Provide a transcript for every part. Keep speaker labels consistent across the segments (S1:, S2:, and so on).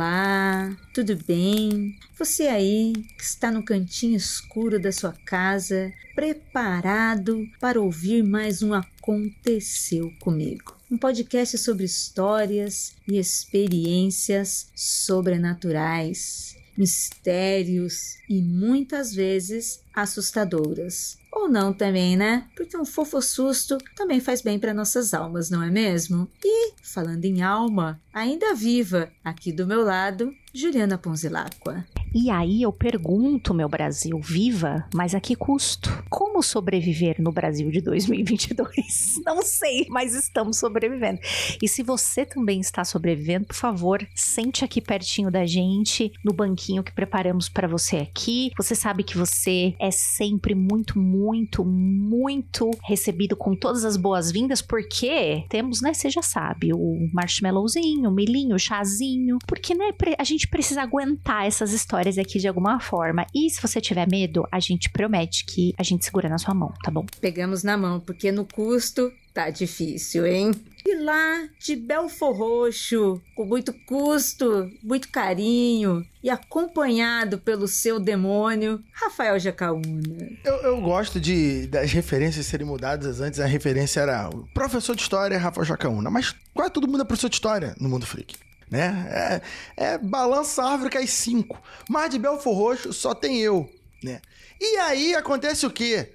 S1: Olá, tudo bem? Você aí que está no cantinho escuro da sua casa, preparado para ouvir mais um Aconteceu Comigo? Um podcast sobre histórias e experiências sobrenaturais, mistérios e muitas vezes assustadoras. Ou não também, né? Porque um fofo susto também faz bem para nossas almas, não é mesmo? E, falando em alma, ainda viva, aqui do meu lado, Juliana Ponzilacqua.
S2: E aí eu pergunto, meu Brasil, viva, mas a que custo? Como sobreviver no Brasil de 2022? Não sei, mas estamos sobrevivendo. E se você também está sobrevivendo, por favor, sente aqui pertinho da gente, no banquinho que preparamos para você aqui. Você sabe que você é sempre muito, muito, muito recebido com todas as boas-vindas, porque temos, né, você já sabe, o marshmallowzinho, o milhinho, o chazinho, porque, né, a gente precisa aguentar essas histórias histórias aqui de alguma forma. E se você tiver medo, a gente promete que a gente segura na sua mão, tá bom?
S1: Pegamos na mão, porque no custo tá difícil, hein? E lá de Belfor Roxo, com muito custo, muito carinho e acompanhado pelo seu demônio, Rafael Jacaúna.
S3: Eu, eu, gosto de das referências serem mudadas. Antes a referência era o professor de história Rafael Jacaúna, mas quase todo mundo é professor de história no mundo freak né? É, é balança árvore às 5. Mas de Belfor Roxo só tem eu, né? E aí acontece o quê?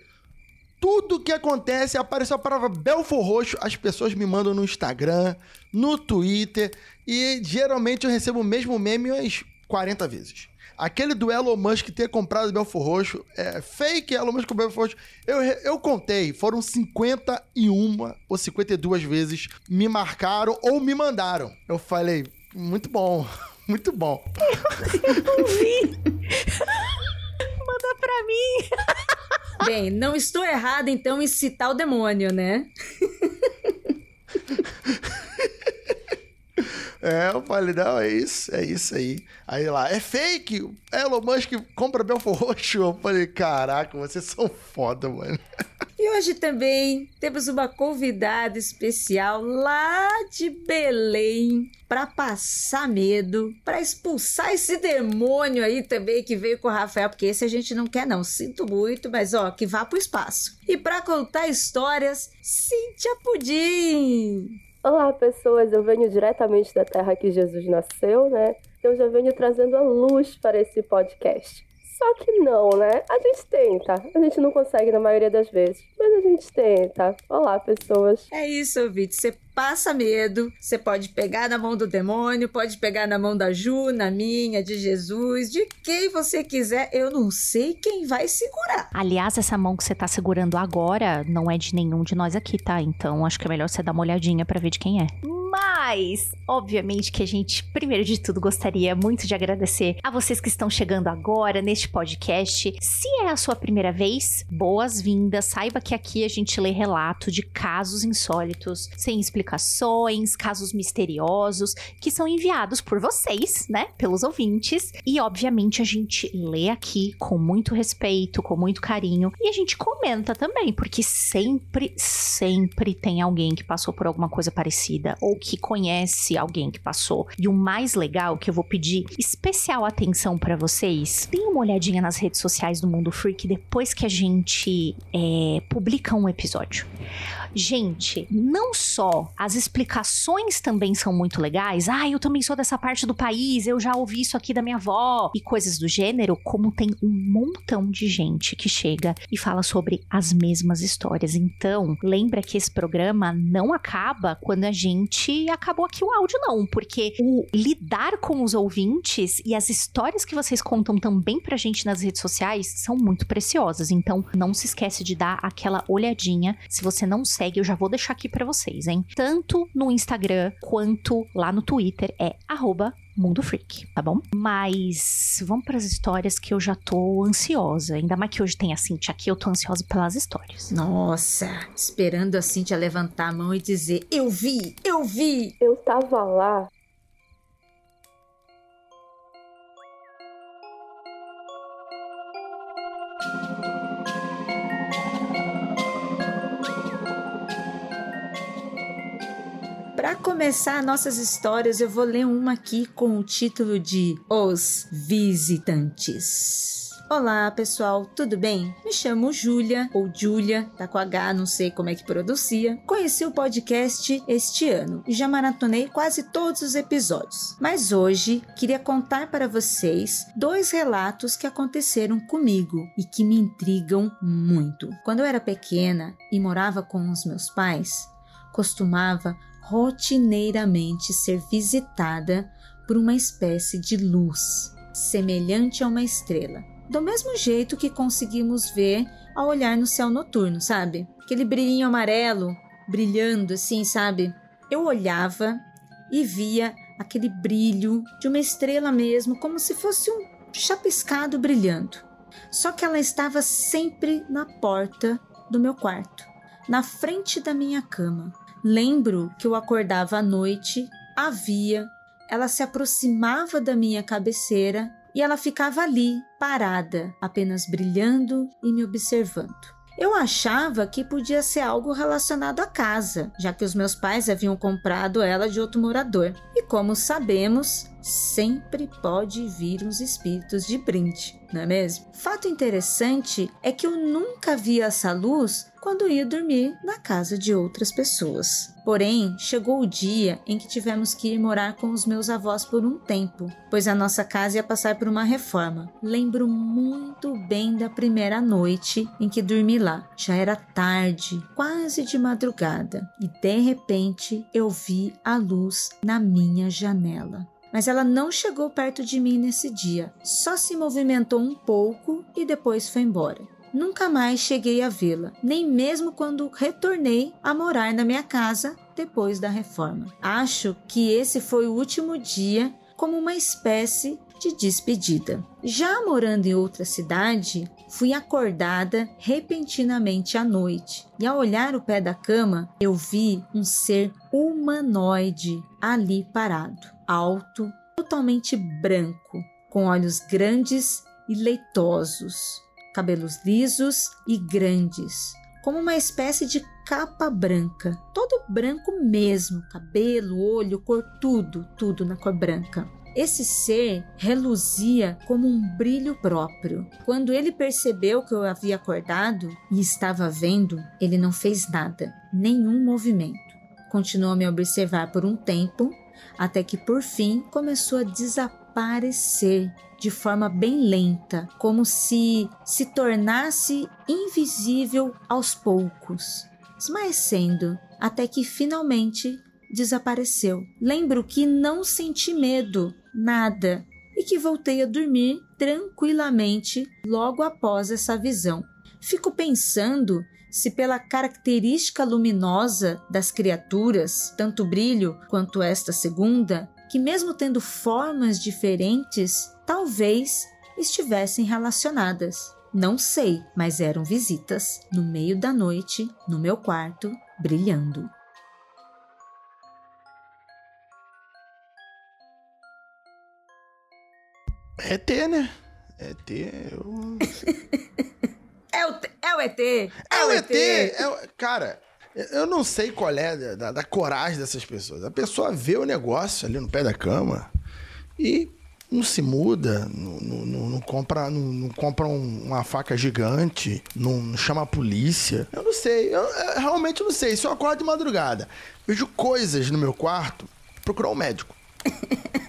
S3: Tudo que acontece, apareceu a palavra Belfor Roxo, as pessoas me mandam no Instagram, no Twitter, e geralmente eu recebo o mesmo meme umas 40 vezes. Aquele do Elon Musk ter comprado Belfor Roxo, é fake Elon Musk o Belfor Roxo. Eu, eu contei, foram 51 ou 52 vezes me marcaram ou me mandaram. Eu falei, muito bom. Muito bom.
S2: Eu não vi. Manda pra mim.
S1: Bem, não estou errado então em citar o demônio, né?
S3: É, eu falei, não, é isso, é isso aí. Aí lá, é fake, Elon Musk compra Belfor Roxo. Eu falei, caraca, vocês são foda, mano.
S1: E hoje também temos uma convidada especial lá de Belém para passar medo, para expulsar esse demônio aí também que veio com o Rafael, porque esse a gente não quer não, sinto muito, mas ó, que vá pro espaço. E para contar histórias, Cíntia Pudim.
S4: Olá, pessoas. Eu venho diretamente da terra que Jesus nasceu, né? Eu já venho trazendo a luz para esse podcast. Só que não, né? A gente tenta. A gente não consegue na maioria das vezes, mas a gente tenta. Olá, pessoas.
S1: É isso, ouvinte. Você passa medo, você pode pegar na mão do demônio, pode pegar na mão da Ju, na minha, de Jesus, de quem você quiser. Eu não sei quem vai segurar.
S2: Aliás, essa mão que você tá segurando agora não é de nenhum de nós aqui, tá? Então acho que é melhor você dar uma olhadinha para ver de quem é. Mas, obviamente que a gente, primeiro de tudo, gostaria muito de agradecer a vocês que estão chegando agora neste podcast. Se é a sua primeira vez, boas-vindas. Saiba que aqui a gente lê relato de casos insólitos, sem explicações, casos misteriosos, que são enviados por vocês, né? Pelos ouvintes. E, obviamente, a gente lê aqui com muito respeito, com muito carinho. E a gente comenta também, porque sempre, sempre tem alguém que passou por alguma coisa parecida ou que conhece alguém que passou. E o mais legal que eu vou pedir especial atenção para vocês, deem uma olhadinha nas redes sociais do Mundo Freak depois que a gente é, publica um episódio. Gente, não só as explicações também são muito legais. Ah, eu também sou dessa parte do país, eu já ouvi isso aqui da minha avó e coisas do gênero, como tem um montão de gente que chega e fala sobre as mesmas histórias. Então, lembra que esse programa não acaba quando a gente acabou aqui o áudio, não, porque o lidar com os ouvintes e as histórias que vocês contam também pra gente nas redes sociais são muito preciosas. Então, não se esquece de dar aquela olhadinha. Se você não segue segue, eu já vou deixar aqui para vocês, hein? Tanto no Instagram quanto lá no Twitter é arroba Mundo Freak, tá bom? Mas vamos para as histórias que eu já tô ansiosa. Ainda mais que hoje tem a Cintia aqui, eu tô ansiosa pelas histórias.
S1: Nossa, esperando a Cintia levantar a mão e dizer: Eu vi, eu vi.
S4: Eu tava lá
S1: Para começar nossas histórias, eu vou ler uma aqui com o título de Os Visitantes. Olá, pessoal, tudo bem? Me chamo Júlia, ou Júlia, tá com H, não sei como é que pronuncia. Conheci o podcast este ano e já maratonei quase todos os episódios. Mas hoje queria contar para vocês dois relatos que aconteceram comigo e que me intrigam muito. Quando eu era pequena e morava com os meus pais, costumava rotineiramente ser visitada por uma espécie de luz, semelhante a uma estrela do mesmo jeito que conseguimos ver ao olhar no céu noturno, sabe? Aquele brilhinho amarelo brilhando assim, sabe? Eu olhava e via aquele brilho de uma estrela mesmo, como se fosse um chapiscado brilhando. Só que ela estava sempre na porta do meu quarto, na frente da minha cama. Lembro que eu acordava à noite, a via, ela se aproximava da minha cabeceira e ela ficava ali, parada, apenas brilhando e me observando. Eu achava que podia ser algo relacionado à casa, já que os meus pais haviam comprado ela de outro morador. E como sabemos, sempre pode vir uns espíritos de brinde, não é mesmo? Fato interessante é que eu nunca vi essa luz quando ia dormir na casa de outras pessoas. Porém, chegou o dia em que tivemos que ir morar com os meus avós por um tempo, pois a nossa casa ia passar por uma reforma. Lembro muito bem da primeira noite em que dormi lá. Já era tarde, quase de madrugada, e de repente eu vi a luz na minha janela mas ela não chegou perto de mim nesse dia, só se movimentou um pouco e depois foi embora nunca mais cheguei a vê-la, nem mesmo quando retornei a morar na minha casa depois da reforma. Acho que esse foi o último dia como uma espécie de despedida. Já morando em outra cidade, fui acordada repentinamente à noite e, ao olhar o pé da cama, eu vi um ser humanoide ali parado, alto, totalmente branco, com olhos grandes e leitosos cabelos lisos e grandes, como uma espécie de capa branca, todo branco mesmo, cabelo, olho, cor, tudo, tudo na cor branca. Esse ser reluzia como um brilho próprio. Quando ele percebeu que eu havia acordado e estava vendo, ele não fez nada, nenhum movimento. Continuou a me observar por um tempo, até que por fim começou a desaparecer de forma bem lenta, como se se tornasse invisível aos poucos, esmaecendo até que finalmente desapareceu. Lembro que não senti medo, nada, e que voltei a dormir tranquilamente logo após essa visão. Fico pensando se pela característica luminosa das criaturas, tanto brilho quanto esta segunda, que mesmo tendo formas diferentes, talvez estivessem relacionadas. Não sei, mas eram visitas no meio da noite, no meu quarto, brilhando.
S3: É ET, né? É ET. Eu...
S1: é, o, é o ET!
S3: É, é o ET! ET. É o... Cara, eu não sei qual é da, da, coragem dessas pessoas. A pessoa vê o negócio ali no pé da cama e não se muda, não, não, não compra, não, não compra um, uma faca gigante, não, chama a polícia. Eu não sei, eu, eu realmente não sei. Se eu acordo de madrugada, vejo coisas no meu quarto, procurar um médico.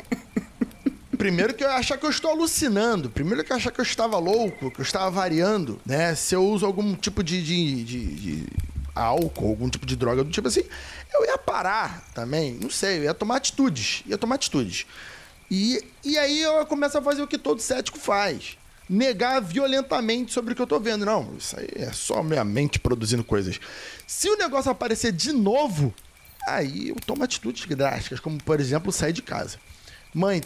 S3: Primeiro que eu achar que eu estou alucinando. Primeiro que eu achar que eu estava louco, que eu estava variando, né? Se eu uso algum tipo de, de, de, de álcool, algum tipo de droga do tipo assim, eu ia parar também. Não sei, eu ia tomar atitudes. Ia tomar atitudes. E, e aí eu começo a fazer o que todo cético faz. Negar violentamente sobre o que eu tô vendo. Não, isso aí é só minha mente produzindo coisas. Se o negócio aparecer de novo, aí eu tomo atitudes drásticas, como por exemplo sair de casa. Mãe,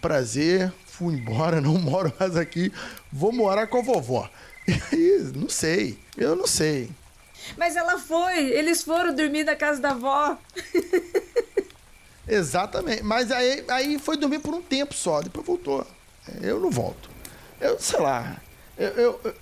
S3: prazer, fui embora, não moro mais aqui, vou morar com a vovó. E aí, não sei, eu não sei.
S1: Mas ela foi, eles foram dormir na casa da avó.
S3: Exatamente. Mas aí, aí foi dormir por um tempo só, depois voltou. Eu não volto. Eu, sei lá. Eu, eu, eu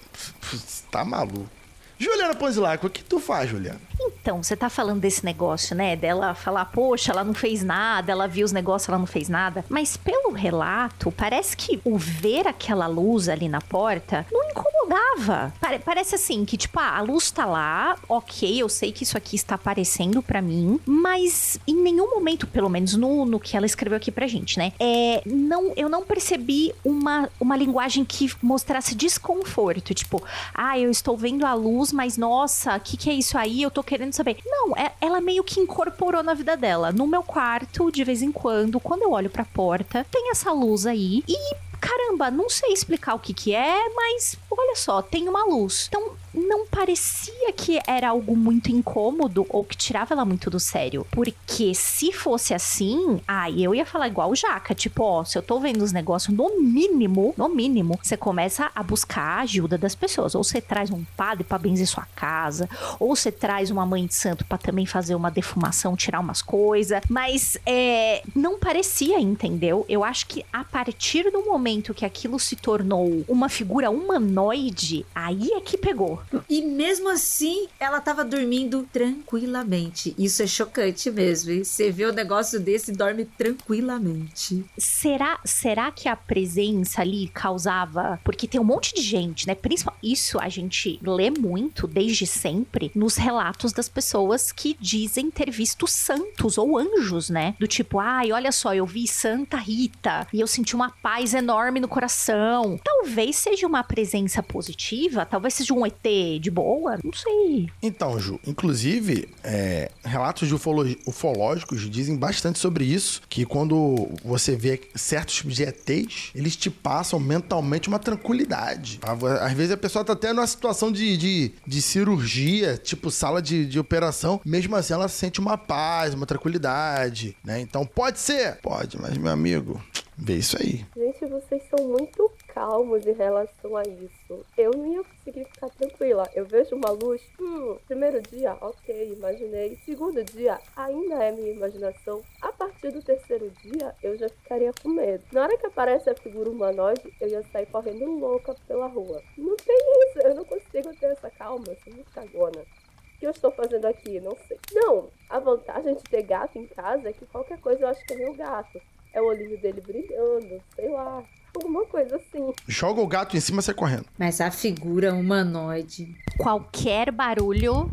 S3: tá maluco. Juliana Ponzilaco, o que tu faz, Juliana?
S2: Então, você tá falando desse negócio, né? Dela falar, poxa, ela não fez nada, ela viu os negócios, ela não fez nada. Mas pelo relato, parece que o ver aquela luz ali na porta não incomodava. Pare parece assim, que tipo, ah, a luz tá lá, ok, eu sei que isso aqui está aparecendo para mim, mas em nenhum momento, pelo menos no, no que ela escreveu aqui pra gente, né? É, não, eu não percebi uma, uma linguagem que mostrasse desconforto. Tipo, ah, eu estou vendo a luz, mas nossa, o que, que é isso aí? Eu tô querendo saber. Não, é, ela meio que incorporou na vida dela. No meu quarto, de vez em quando, quando eu olho pra porta, tem essa luz aí e caramba, não sei explicar o que que é, mas olha só, tem uma luz. Então, não parecia que era algo muito incômodo ou que tirava ela muito do sério. Porque se fosse assim, aí eu ia falar igual o Jaca, tipo, ó, se eu tô vendo os negócios, no mínimo, no mínimo, você começa a buscar a ajuda das pessoas. Ou você traz um padre para benzer sua casa, ou você traz uma mãe de santo para também fazer uma defumação, tirar umas coisas. Mas é, não parecia, entendeu? Eu acho que a partir do momento que aquilo se tornou uma figura humanoide, aí é que pegou.
S1: E mesmo assim, ela tava dormindo tranquilamente. Isso é chocante mesmo, hein? Você vê o um negócio desse e dorme tranquilamente.
S2: Será, será que a presença ali causava. Porque tem um monte de gente, né? Principalmente isso a gente lê muito desde sempre nos relatos das pessoas que dizem ter visto santos ou anjos, né? Do tipo, ai, olha só, eu vi Santa Rita e eu senti uma paz enorme no coração. Talvez seja uma presença positiva, talvez seja um ET de boa? Não sei.
S3: Então, Ju, inclusive, é, relatos de ufológicos dizem bastante sobre isso, que quando você vê certos tipos de ETs, eles te passam mentalmente uma tranquilidade. Às vezes a pessoa tá até numa situação de, de, de cirurgia, tipo sala de, de operação, mesmo assim ela sente uma paz, uma tranquilidade, né? Então pode ser? Pode, mas meu amigo, vê isso aí.
S4: Gente, vocês são muito calmos em relação a isso. Eu não ia conseguir ficar tranquila. Eu vejo uma luz, hum, primeiro dia, ok, imaginei. Segundo dia, ainda é minha imaginação. A partir do terceiro dia, eu já ficaria com medo. Na hora que aparece a figura humanoide, eu ia sair correndo louca pela rua. Não tem isso, eu não consigo ter essa calma, eu sou muito cagona. O que eu estou fazendo aqui? Não sei. Não, a vantagem de ter gato em casa é que qualquer coisa eu acho que é meu gato. É o olhinho dele brilhando, sei lá alguma coisa assim.
S3: Joga o gato em cima e sai correndo.
S1: Mas a figura humanoide.
S2: Qualquer barulho.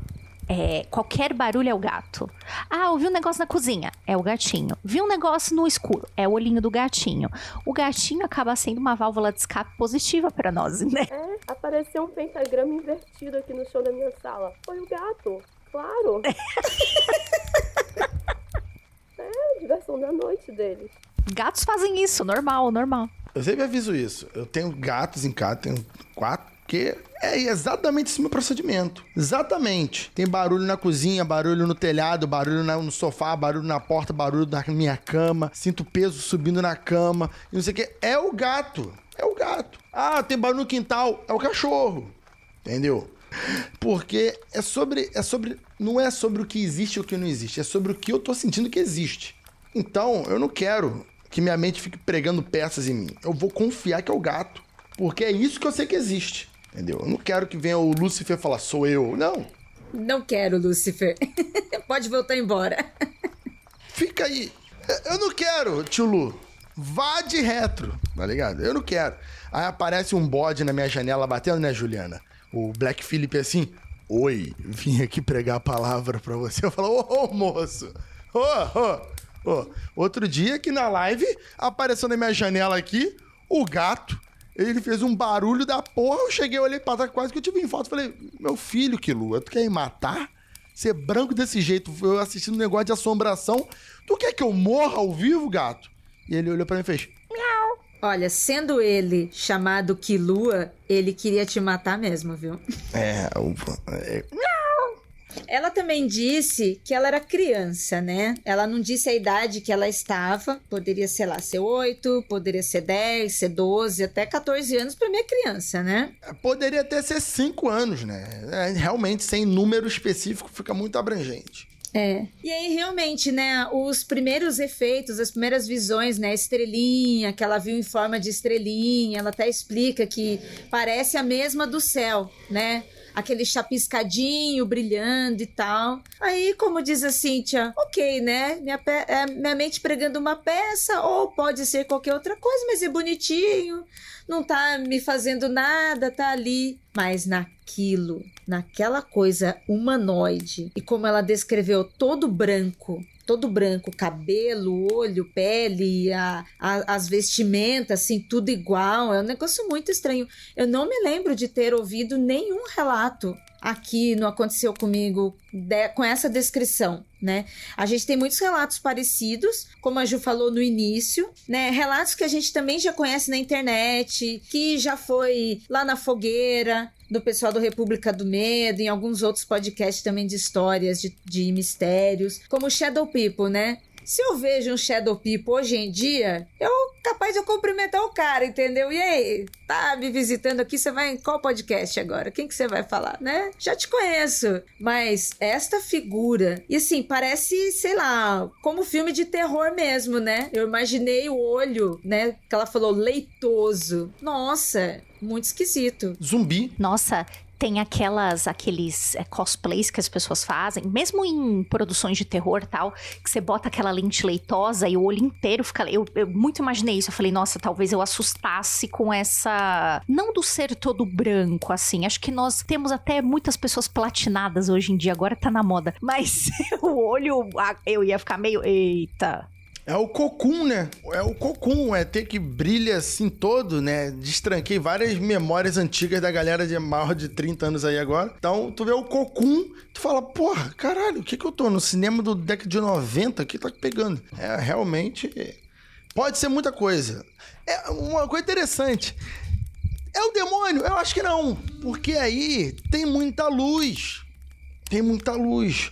S2: É, qualquer barulho é o gato. Ah, ouvi um negócio na cozinha. É o gatinho. Vi um negócio no escuro. É o olhinho do gatinho. O gatinho acaba sendo uma válvula de escape positiva para nós, né?
S4: É, apareceu um pentagrama invertido aqui no chão da minha sala. Foi o gato. Claro. é, diversão da noite deles.
S2: Gatos fazem isso, normal, normal.
S3: Eu sempre aviso isso. Eu tenho gatos em casa, tenho quatro, que é exatamente esse meu procedimento. Exatamente. Tem barulho na cozinha, barulho no telhado, barulho no sofá, barulho na porta, barulho na minha cama. Sinto peso subindo na cama. E não sei o que. É o gato. É o gato. Ah, tem barulho no quintal. É o cachorro. Entendeu? Porque é sobre. É sobre. Não é sobre o que existe ou o que não existe. É sobre o que eu tô sentindo que existe. Então, eu não quero que minha mente fique pregando peças em mim. Eu vou confiar que é o gato. Porque é isso que eu sei que existe. Entendeu? Eu não quero que venha o Lúcifer falar, sou eu. Não.
S1: Não quero, Lúcifer. Pode voltar embora.
S3: Fica aí. Eu não quero, tio Lu. Vá de retro, tá ligado? Eu não quero. Aí aparece um bode na minha janela batendo, né, Juliana? O Black Philip assim, oi, vim aqui pregar a palavra pra você. Eu falo, ô, ô moço, ô, ô, Oh, outro dia que na live apareceu na minha janela aqui o gato. Ele fez um barulho da porra. Eu cheguei, olhei pra trás, quase que eu tive em foto. Falei, meu filho, que lua, tu quer me matar? Ser branco desse jeito, eu assistindo um negócio de assombração. Tu quer que eu morra ao vivo, gato? E ele olhou para mim e fez: Miau.
S1: Olha, sendo ele chamado Kilua, ele queria te matar mesmo, viu?
S3: É, o. É...
S1: Ela também disse que ela era criança, né? Ela não disse a idade que ela estava. Poderia, sei lá, ser 8, poderia ser 10, ser 12, até 14 anos para minha criança, né?
S3: Poderia até ser 5 anos, né? É, realmente, sem número específico, fica muito abrangente.
S1: É. E aí, realmente, né, os primeiros efeitos, as primeiras visões, né, estrelinha, que ela viu em forma de estrelinha, ela até explica que parece a mesma do céu, né? Aquele chapiscadinho brilhando e tal. Aí, como diz a Cíntia, ok, né? Minha, é, minha mente pregando uma peça, ou pode ser qualquer outra coisa, mas é bonitinho, não tá me fazendo nada, tá ali. Mas naquilo, naquela coisa humanoide, e como ela descreveu todo branco, todo branco, cabelo, olho, pele, a, a, as vestimentas, assim, tudo igual. É um negócio muito estranho. Eu não me lembro de ter ouvido nenhum relato aqui no Aconteceu Comigo de, com essa descrição, né? A gente tem muitos relatos parecidos, como a Ju falou no início, né? Relatos que a gente também já conhece na internet, que já foi lá na fogueira, do pessoal do República do Medo, em alguns outros podcasts também de histórias, de, de mistérios, como Shadow People, né? Se eu vejo um Shadow People hoje em dia, eu capaz de eu cumprimentar o cara, entendeu? E aí, tá me visitando aqui, você vai em qual podcast agora? Quem que você vai falar, né? Já te conheço. Mas esta figura, e assim, parece, sei lá, como filme de terror mesmo, né? Eu imaginei o olho, né? Que ela falou leitoso. Nossa, muito esquisito.
S3: Zumbi.
S2: Nossa, tem aquelas aqueles é, cosplays que as pessoas fazem, mesmo em produções de terror tal, que você bota aquela lente leitosa e o olho inteiro fica. Eu, eu muito imaginei isso. Eu falei, nossa, talvez eu assustasse com essa. Não do ser todo branco, assim. Acho que nós temos até muitas pessoas platinadas hoje em dia, agora tá na moda. Mas o olho, eu ia ficar meio. Eita.
S3: É o cocum, né? É o cocum, é ter que brilha assim todo, né? Destranquei várias memórias antigas da galera de maior de 30 anos aí agora. Então, tu vê o cocum, tu fala, porra, caralho, o que que eu tô no cinema do década de 90 que tá pegando? É, realmente, pode ser muita coisa. É uma coisa interessante. É o demônio? Eu acho que não, porque aí tem muita luz. Tem muita luz.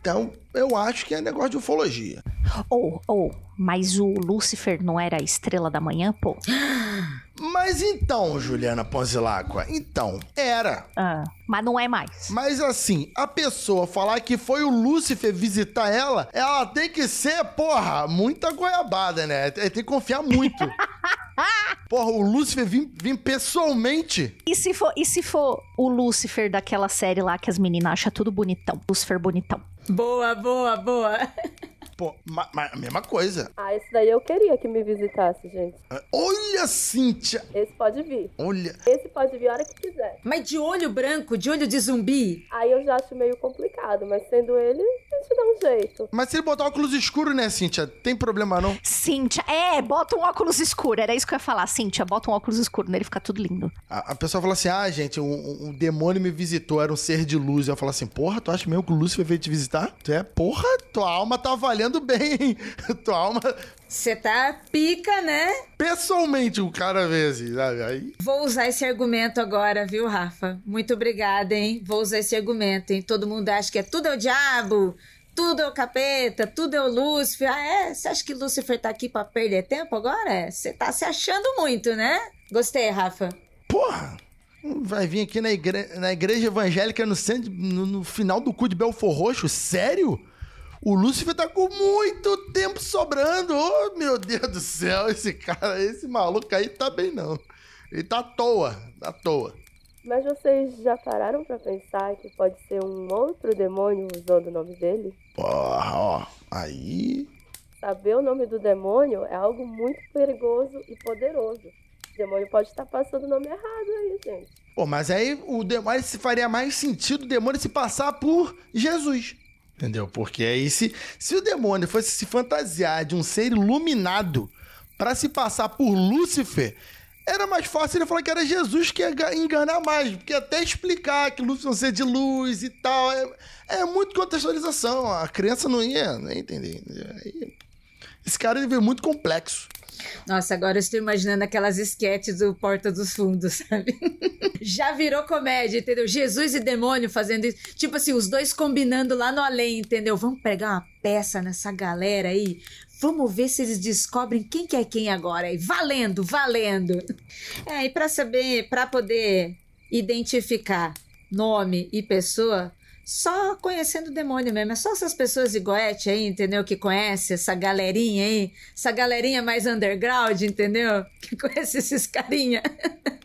S3: Então, eu acho que é negócio de ufologia.
S2: Ou, oh, oh, mas o Lúcifer não era a estrela da manhã, pô?
S3: Mas então, Juliana Ponzilacqua, então, era.
S2: Ah, mas não é mais.
S3: Mas assim, a pessoa falar que foi o Lúcifer visitar ela, ela tem que ser, porra, muita goiabada, né? Tem que confiar muito. Porra, o Lúcifer vim, vim pessoalmente.
S2: E se, for, e se for o Lúcifer daquela série lá que as meninas acham tudo bonitão? Lúcifer bonitão.
S1: Boa, boa, boa.
S3: Pô, ma, ma, a mesma coisa.
S4: Ah, esse daí eu queria que me visitasse, gente.
S3: Olha, Cíntia!
S4: Esse pode vir.
S3: Olha.
S4: Esse pode vir a hora que quiser.
S1: Mas de olho branco, de olho de zumbi?
S4: Aí eu já acho meio complicado, mas sendo ele, a gente dá um jeito.
S3: Mas se ele botar óculos escuro, né, Cíntia? Tem problema não?
S2: Cíntia, é, bota um óculos escuro. Era isso que eu ia falar. Cíntia, bota um óculos escuro nele, fica tudo lindo.
S3: A, a pessoa fala assim: ah, gente, um, um, demônio me visitou, era um ser de luz. Eu falo assim: porra, tu acha mesmo que o Lúcifer veio te visitar? Tu é, porra, tua alma tá valendo bem. tua alma.
S1: Você tá pica, né?
S3: Pessoalmente, o cara vê assim, sabe? Aí...
S1: Vou usar esse argumento agora, viu, Rafa? Muito obrigada, hein? Vou usar esse argumento, hein? Todo mundo acha que é tudo é o diabo, tudo é o capeta, tudo é o Lúcifer. Ah, é? Você acha que Lúcifer tá aqui pra perder tempo agora? Você tá se achando muito, né? Gostei, Rafa.
S3: Porra! Vai vir aqui na, igre... na igreja evangélica no, centro, no, no final do cu de Belfor Roxo? Sério? O Lúcifer tá com muito tempo sobrando. Oh, meu Deus do céu, esse cara, esse maluco aí tá bem não. Ele tá à toa, à toa.
S4: Mas vocês já pararam para pensar que pode ser um outro demônio usando o nome dele?
S3: Porra, ó, aí.
S4: Saber o nome do demônio é algo muito perigoso e poderoso. O demônio pode estar passando o nome errado aí, gente.
S3: Pô, mas aí o demônio se faria mais sentido o demônio se passar por Jesus. Entendeu? Porque aí, se, se o demônio fosse se fantasiar de um ser iluminado para se passar por Lúcifer, era mais fácil ele falar que era Jesus que ia enganar mais. Porque até explicar que Lúcifer ser de luz e tal. É, é muito contextualização. A criança não ia, não ia entender. Esse cara ele veio muito complexo.
S1: Nossa, agora eu estou imaginando aquelas esquetes do Porta dos Fundos, sabe? Já virou comédia, entendeu? Jesus e demônio fazendo isso. Tipo assim, os dois combinando lá no além, entendeu? Vamos pegar uma peça nessa galera aí. Vamos ver se eles descobrem quem que é quem agora aí. Valendo, valendo. É, e para saber, para poder identificar nome e pessoa, só conhecendo o demônio mesmo. É só essas pessoas de Goethe aí, entendeu? Que conhece essa galerinha aí, essa galerinha mais underground, entendeu? Que conhece esses carinha.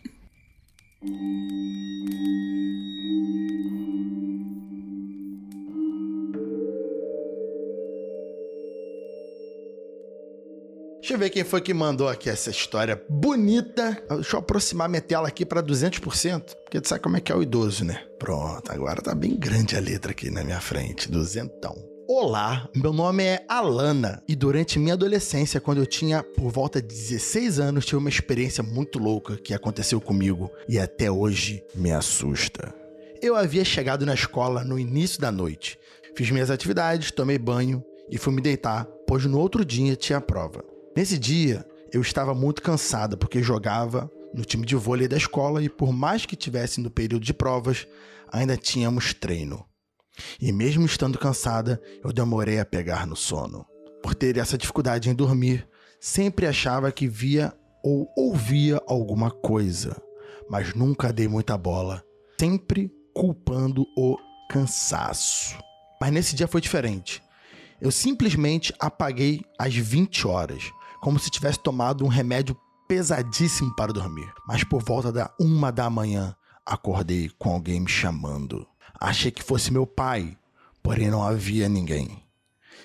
S3: eu ver quem foi que mandou aqui essa história bonita. Deixa eu aproximar minha tela aqui para 200%, porque tu sabe como é que é o idoso, né? Pronto, agora tá bem grande a letra aqui na minha frente, duzentão. Olá, meu nome é Alana e durante minha adolescência, quando eu tinha por volta de 16 anos, tive uma experiência muito louca que aconteceu comigo e até hoje me assusta. Eu havia chegado na escola no início da noite, fiz minhas atividades, tomei banho e fui me deitar, pois no outro dia tinha prova. Nesse dia, eu estava muito cansada porque jogava no time de vôlei da escola e por mais que tivesse no período de provas, ainda tínhamos treino. E mesmo estando cansada, eu demorei a pegar no sono. Por ter essa dificuldade em dormir, sempre achava que via ou ouvia alguma coisa, mas nunca dei muita bola, sempre culpando o cansaço. Mas nesse dia foi diferente. Eu simplesmente apaguei às 20 horas, como se tivesse tomado um remédio pesadíssimo para dormir. Mas por volta da uma da manhã, acordei com alguém me chamando. Achei que fosse meu pai, porém não havia ninguém.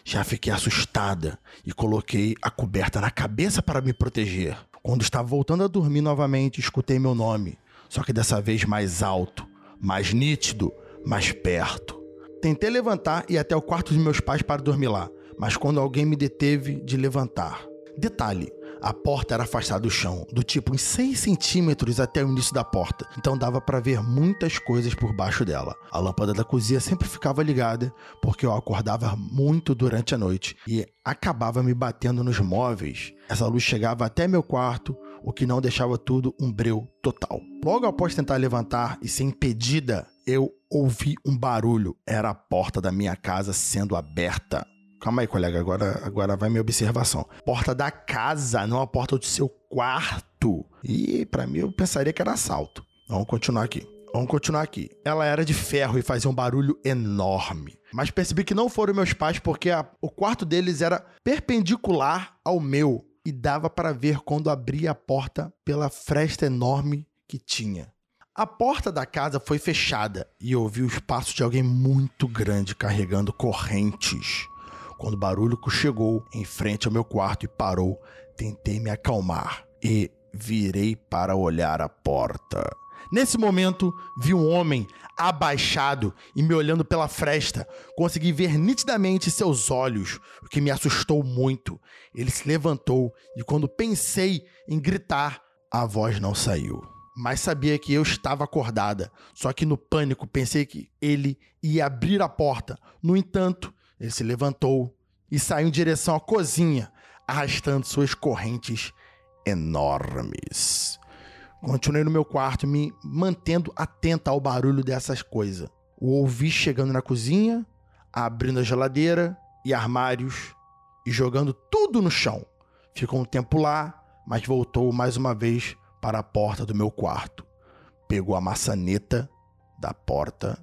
S3: Já fiquei assustada e coloquei a coberta na cabeça para me proteger. Quando estava voltando a dormir novamente, escutei meu nome, só que dessa vez mais alto, mais nítido, mais perto. Tentei levantar e até o quarto dos meus pais para dormir lá, mas quando alguém me deteve de levantar. Detalhe: a porta era afastada do chão, do tipo uns 6 centímetros até o início da porta, então dava para ver muitas coisas por baixo dela. A lâmpada da cozinha sempre ficava ligada, porque eu acordava muito durante a noite e acabava me batendo nos móveis. Essa luz chegava até meu quarto, o que não deixava tudo um breu total. Logo após tentar levantar e ser impedida, eu ouvi um barulho. Era a porta da minha casa sendo aberta. Calma aí, colega, agora, agora vai minha observação. Porta da casa, não a porta do seu quarto. E para mim eu pensaria que era assalto. Vamos continuar aqui. Vamos continuar aqui. Ela era de ferro e fazia um barulho enorme. Mas percebi que não foram meus pais porque a, o quarto deles era perpendicular ao meu e dava para ver quando abria a porta pela fresta enorme que tinha. A porta da casa foi fechada e ouvi os passos de alguém muito grande carregando correntes. Quando o barulho chegou em frente ao meu quarto e parou, tentei me acalmar e virei para olhar a porta. Nesse momento, vi um homem abaixado e me olhando pela fresta. Consegui ver nitidamente seus olhos, o que me assustou muito. Ele se levantou e, quando pensei em gritar, a voz não saiu. Mas sabia que eu estava acordada. Só que no pânico pensei que ele ia abrir a porta. No entanto, ele se levantou e saiu em direção à cozinha, arrastando suas correntes enormes. Continuei no meu quarto, me mantendo atenta ao barulho dessas coisas. O ouvi chegando na cozinha, abrindo a geladeira e armários e jogando tudo no chão. Ficou um tempo lá, mas voltou mais uma vez para a porta do meu quarto. Pegou a maçaneta da porta,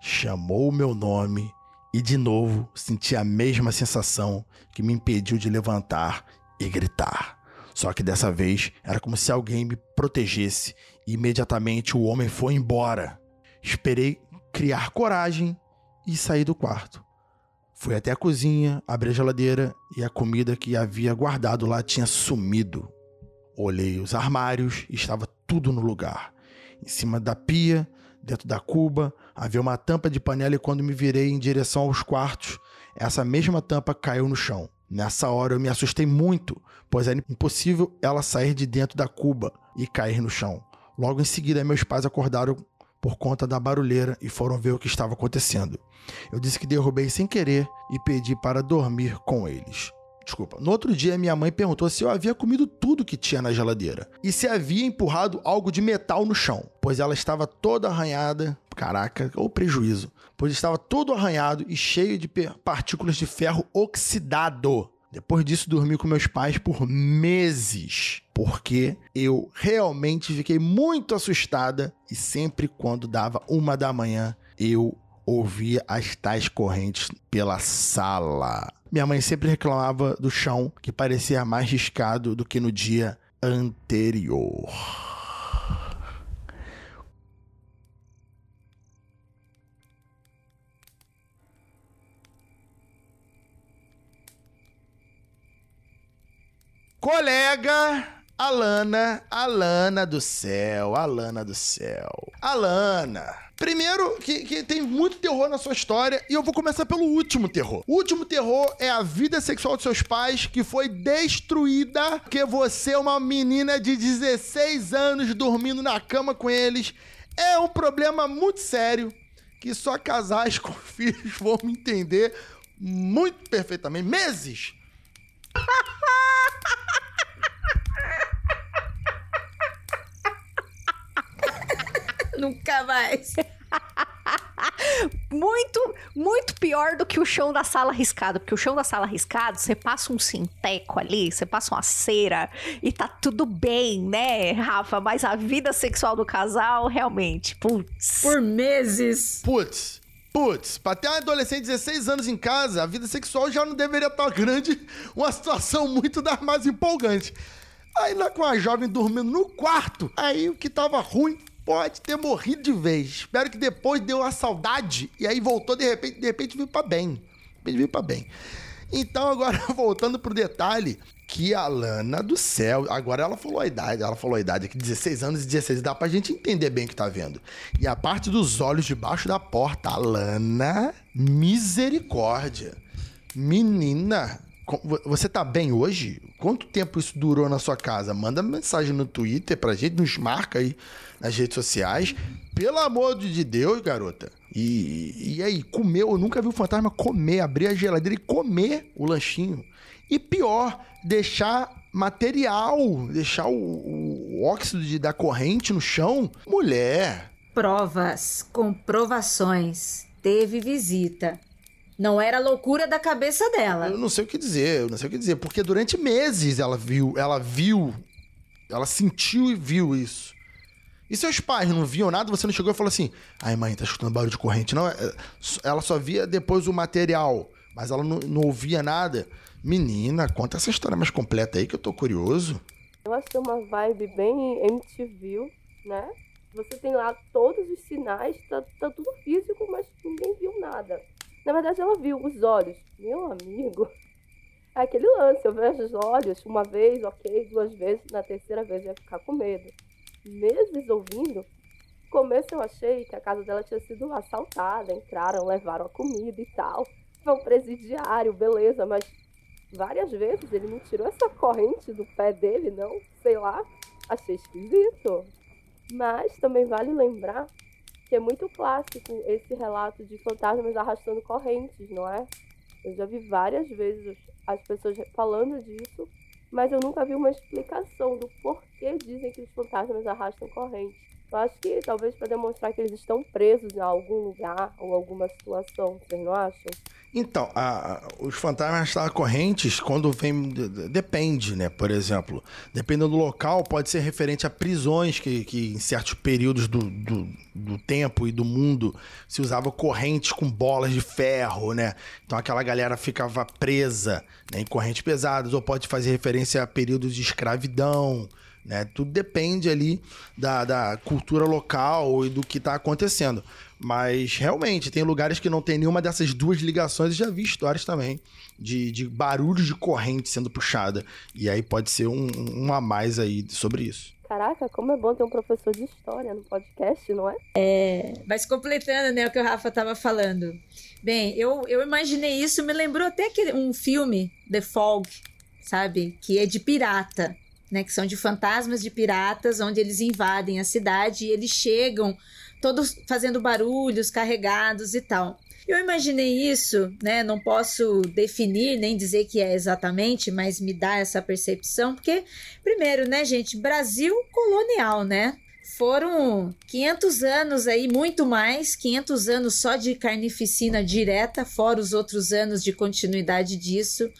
S3: chamou o meu nome e de novo senti a mesma sensação que me impediu de levantar e gritar. Só que dessa vez era como se alguém me protegesse e imediatamente o homem foi embora. Esperei criar coragem e sair do quarto. Fui até a cozinha, abri a geladeira e a comida que havia guardado lá tinha sumido. Olhei os armários e estava tudo no lugar. Em cima da pia Dentro da cuba havia uma tampa de panela e quando me virei em direção aos quartos, essa mesma tampa caiu no chão. Nessa hora eu me assustei muito, pois era impossível ela sair de dentro da cuba e cair no chão. Logo em seguida, meus pais acordaram por conta da barulheira e foram ver o que estava acontecendo. Eu disse que derrubei sem querer e pedi para dormir com eles. Desculpa. No outro dia, minha mãe perguntou se eu havia comido tudo que tinha na geladeira e se havia empurrado algo de metal no chão, pois ela estava toda arranhada. Caraca, ou prejuízo. Pois estava todo arranhado e cheio de partículas de ferro oxidado. Depois disso, dormi com meus pais por meses, porque eu realmente fiquei muito assustada e sempre quando dava uma da manhã, eu ouvia as tais correntes pela sala. Minha mãe sempre reclamava do chão, que parecia mais riscado do que no dia anterior. colega Alana, Alana do céu, Alana do céu. Alana, Primeiro, que, que, tem muito terror na sua história, e eu vou começar pelo último terror. O último terror é a vida sexual de seus pais, que foi destruída porque você é uma menina de 16 anos dormindo na cama com eles. É um problema muito sério que só casais com filhos vão entender muito perfeitamente. Meses!
S1: Nunca mais.
S2: muito, muito pior do que o chão da sala riscado. Porque o chão da sala riscado, você passa um sinteco ali, você passa uma cera e tá tudo bem, né, Rafa? Mas a vida sexual do casal, realmente, putz.
S1: Por meses.
S3: Putz. Putz, pra ter um adolescente de 16 anos em casa, a vida sexual já não deveria estar grande, uma situação muito das mais empolgante. Aí lá com a jovem dormindo no quarto, aí o que tava ruim pode ter morrido de vez. Espero que depois deu a saudade e aí voltou de repente, de repente veio para bem. De repente veio para bem. Então agora voltando pro detalhe, que a Lana do céu, agora ela falou a idade, ela falou a idade aqui, 16 anos e 16, dá pra gente entender bem o que tá vendo. E a parte dos olhos debaixo da porta, a Lana, misericórdia. Menina, você tá bem hoje? Quanto tempo isso durou na sua casa? Manda mensagem no Twitter pra gente, nos marca aí nas redes sociais. Pelo amor de Deus, garota. E, e aí, comeu? Eu nunca vi o fantasma comer, abrir a geladeira e comer o lanchinho. E pior, deixar material, deixar o, o óxido de, da corrente no chão. Mulher.
S1: Provas, comprovações. Teve visita. Não era loucura da cabeça dela.
S3: Eu não sei o que dizer, eu não sei o que dizer, porque durante meses ela viu, ela viu, ela sentiu e viu isso. E seus pais não viam nada, você não chegou e falou assim: ai mãe, tá escutando barulho de corrente. Não, é, ela só via depois o material, mas ela não, não ouvia nada. Menina, conta essa história mais completa aí que eu tô curioso.
S4: Eu acho que é uma vibe bem MTV, né? Você tem lá todos os sinais, tá, tá tudo físico, mas ninguém viu nada. Na verdade, ela viu os olhos. Meu amigo. É aquele lance, eu vejo os olhos uma vez, ok, duas vezes, na terceira vez eu ia ficar com medo. Meses ouvindo, no começo eu achei que a casa dela tinha sido assaltada, entraram, levaram a comida e tal. Foi um presidiário, beleza, mas várias vezes ele não tirou essa corrente do pé dele, não? Sei lá, achei esquisito. Mas também vale lembrar que é muito clássico esse relato de fantasmas arrastando correntes, não é? Eu já vi várias vezes as pessoas falando disso, mas eu nunca vi uma explicação do porquê dizem que os fantasmas arrastam correntes. Eu acho que talvez para demonstrar que eles estão presos em algum lugar ou alguma situação, vocês não acham?
S3: Então, a, a, os fantasmas correntes, quando vem. Depende, né? Por exemplo, dependendo do local, pode ser referente a prisões que, que em certos períodos do, do, do, tempo e do mundo se usava correntes com bolas de ferro, né? Então aquela galera ficava presa né, em correntes pesadas, ou pode fazer referência a períodos de escravidão. Né? Tudo depende ali da, da cultura local e do que está acontecendo. Mas realmente, tem lugares que não tem nenhuma dessas duas ligações. Eu já vi histórias também de, de barulhos de corrente sendo puxada. E aí pode ser um, um a mais aí sobre isso.
S4: Caraca, como é bom ter um professor de história no podcast, não é?
S1: É, mas completando né, o que o Rafa estava falando. Bem, eu, eu imaginei isso, me lembrou até aquele, um filme, The Fog, sabe? Que é de pirata né, que são de fantasmas de piratas, onde eles invadem a cidade e eles chegam todos fazendo barulhos, carregados e tal. Eu imaginei isso, né? Não posso definir nem dizer que é exatamente, mas me dá essa percepção, porque primeiro, né, gente, Brasil colonial, né? Foram 500 anos aí, muito mais, 500 anos só de carnificina direta, fora os outros anos de continuidade disso.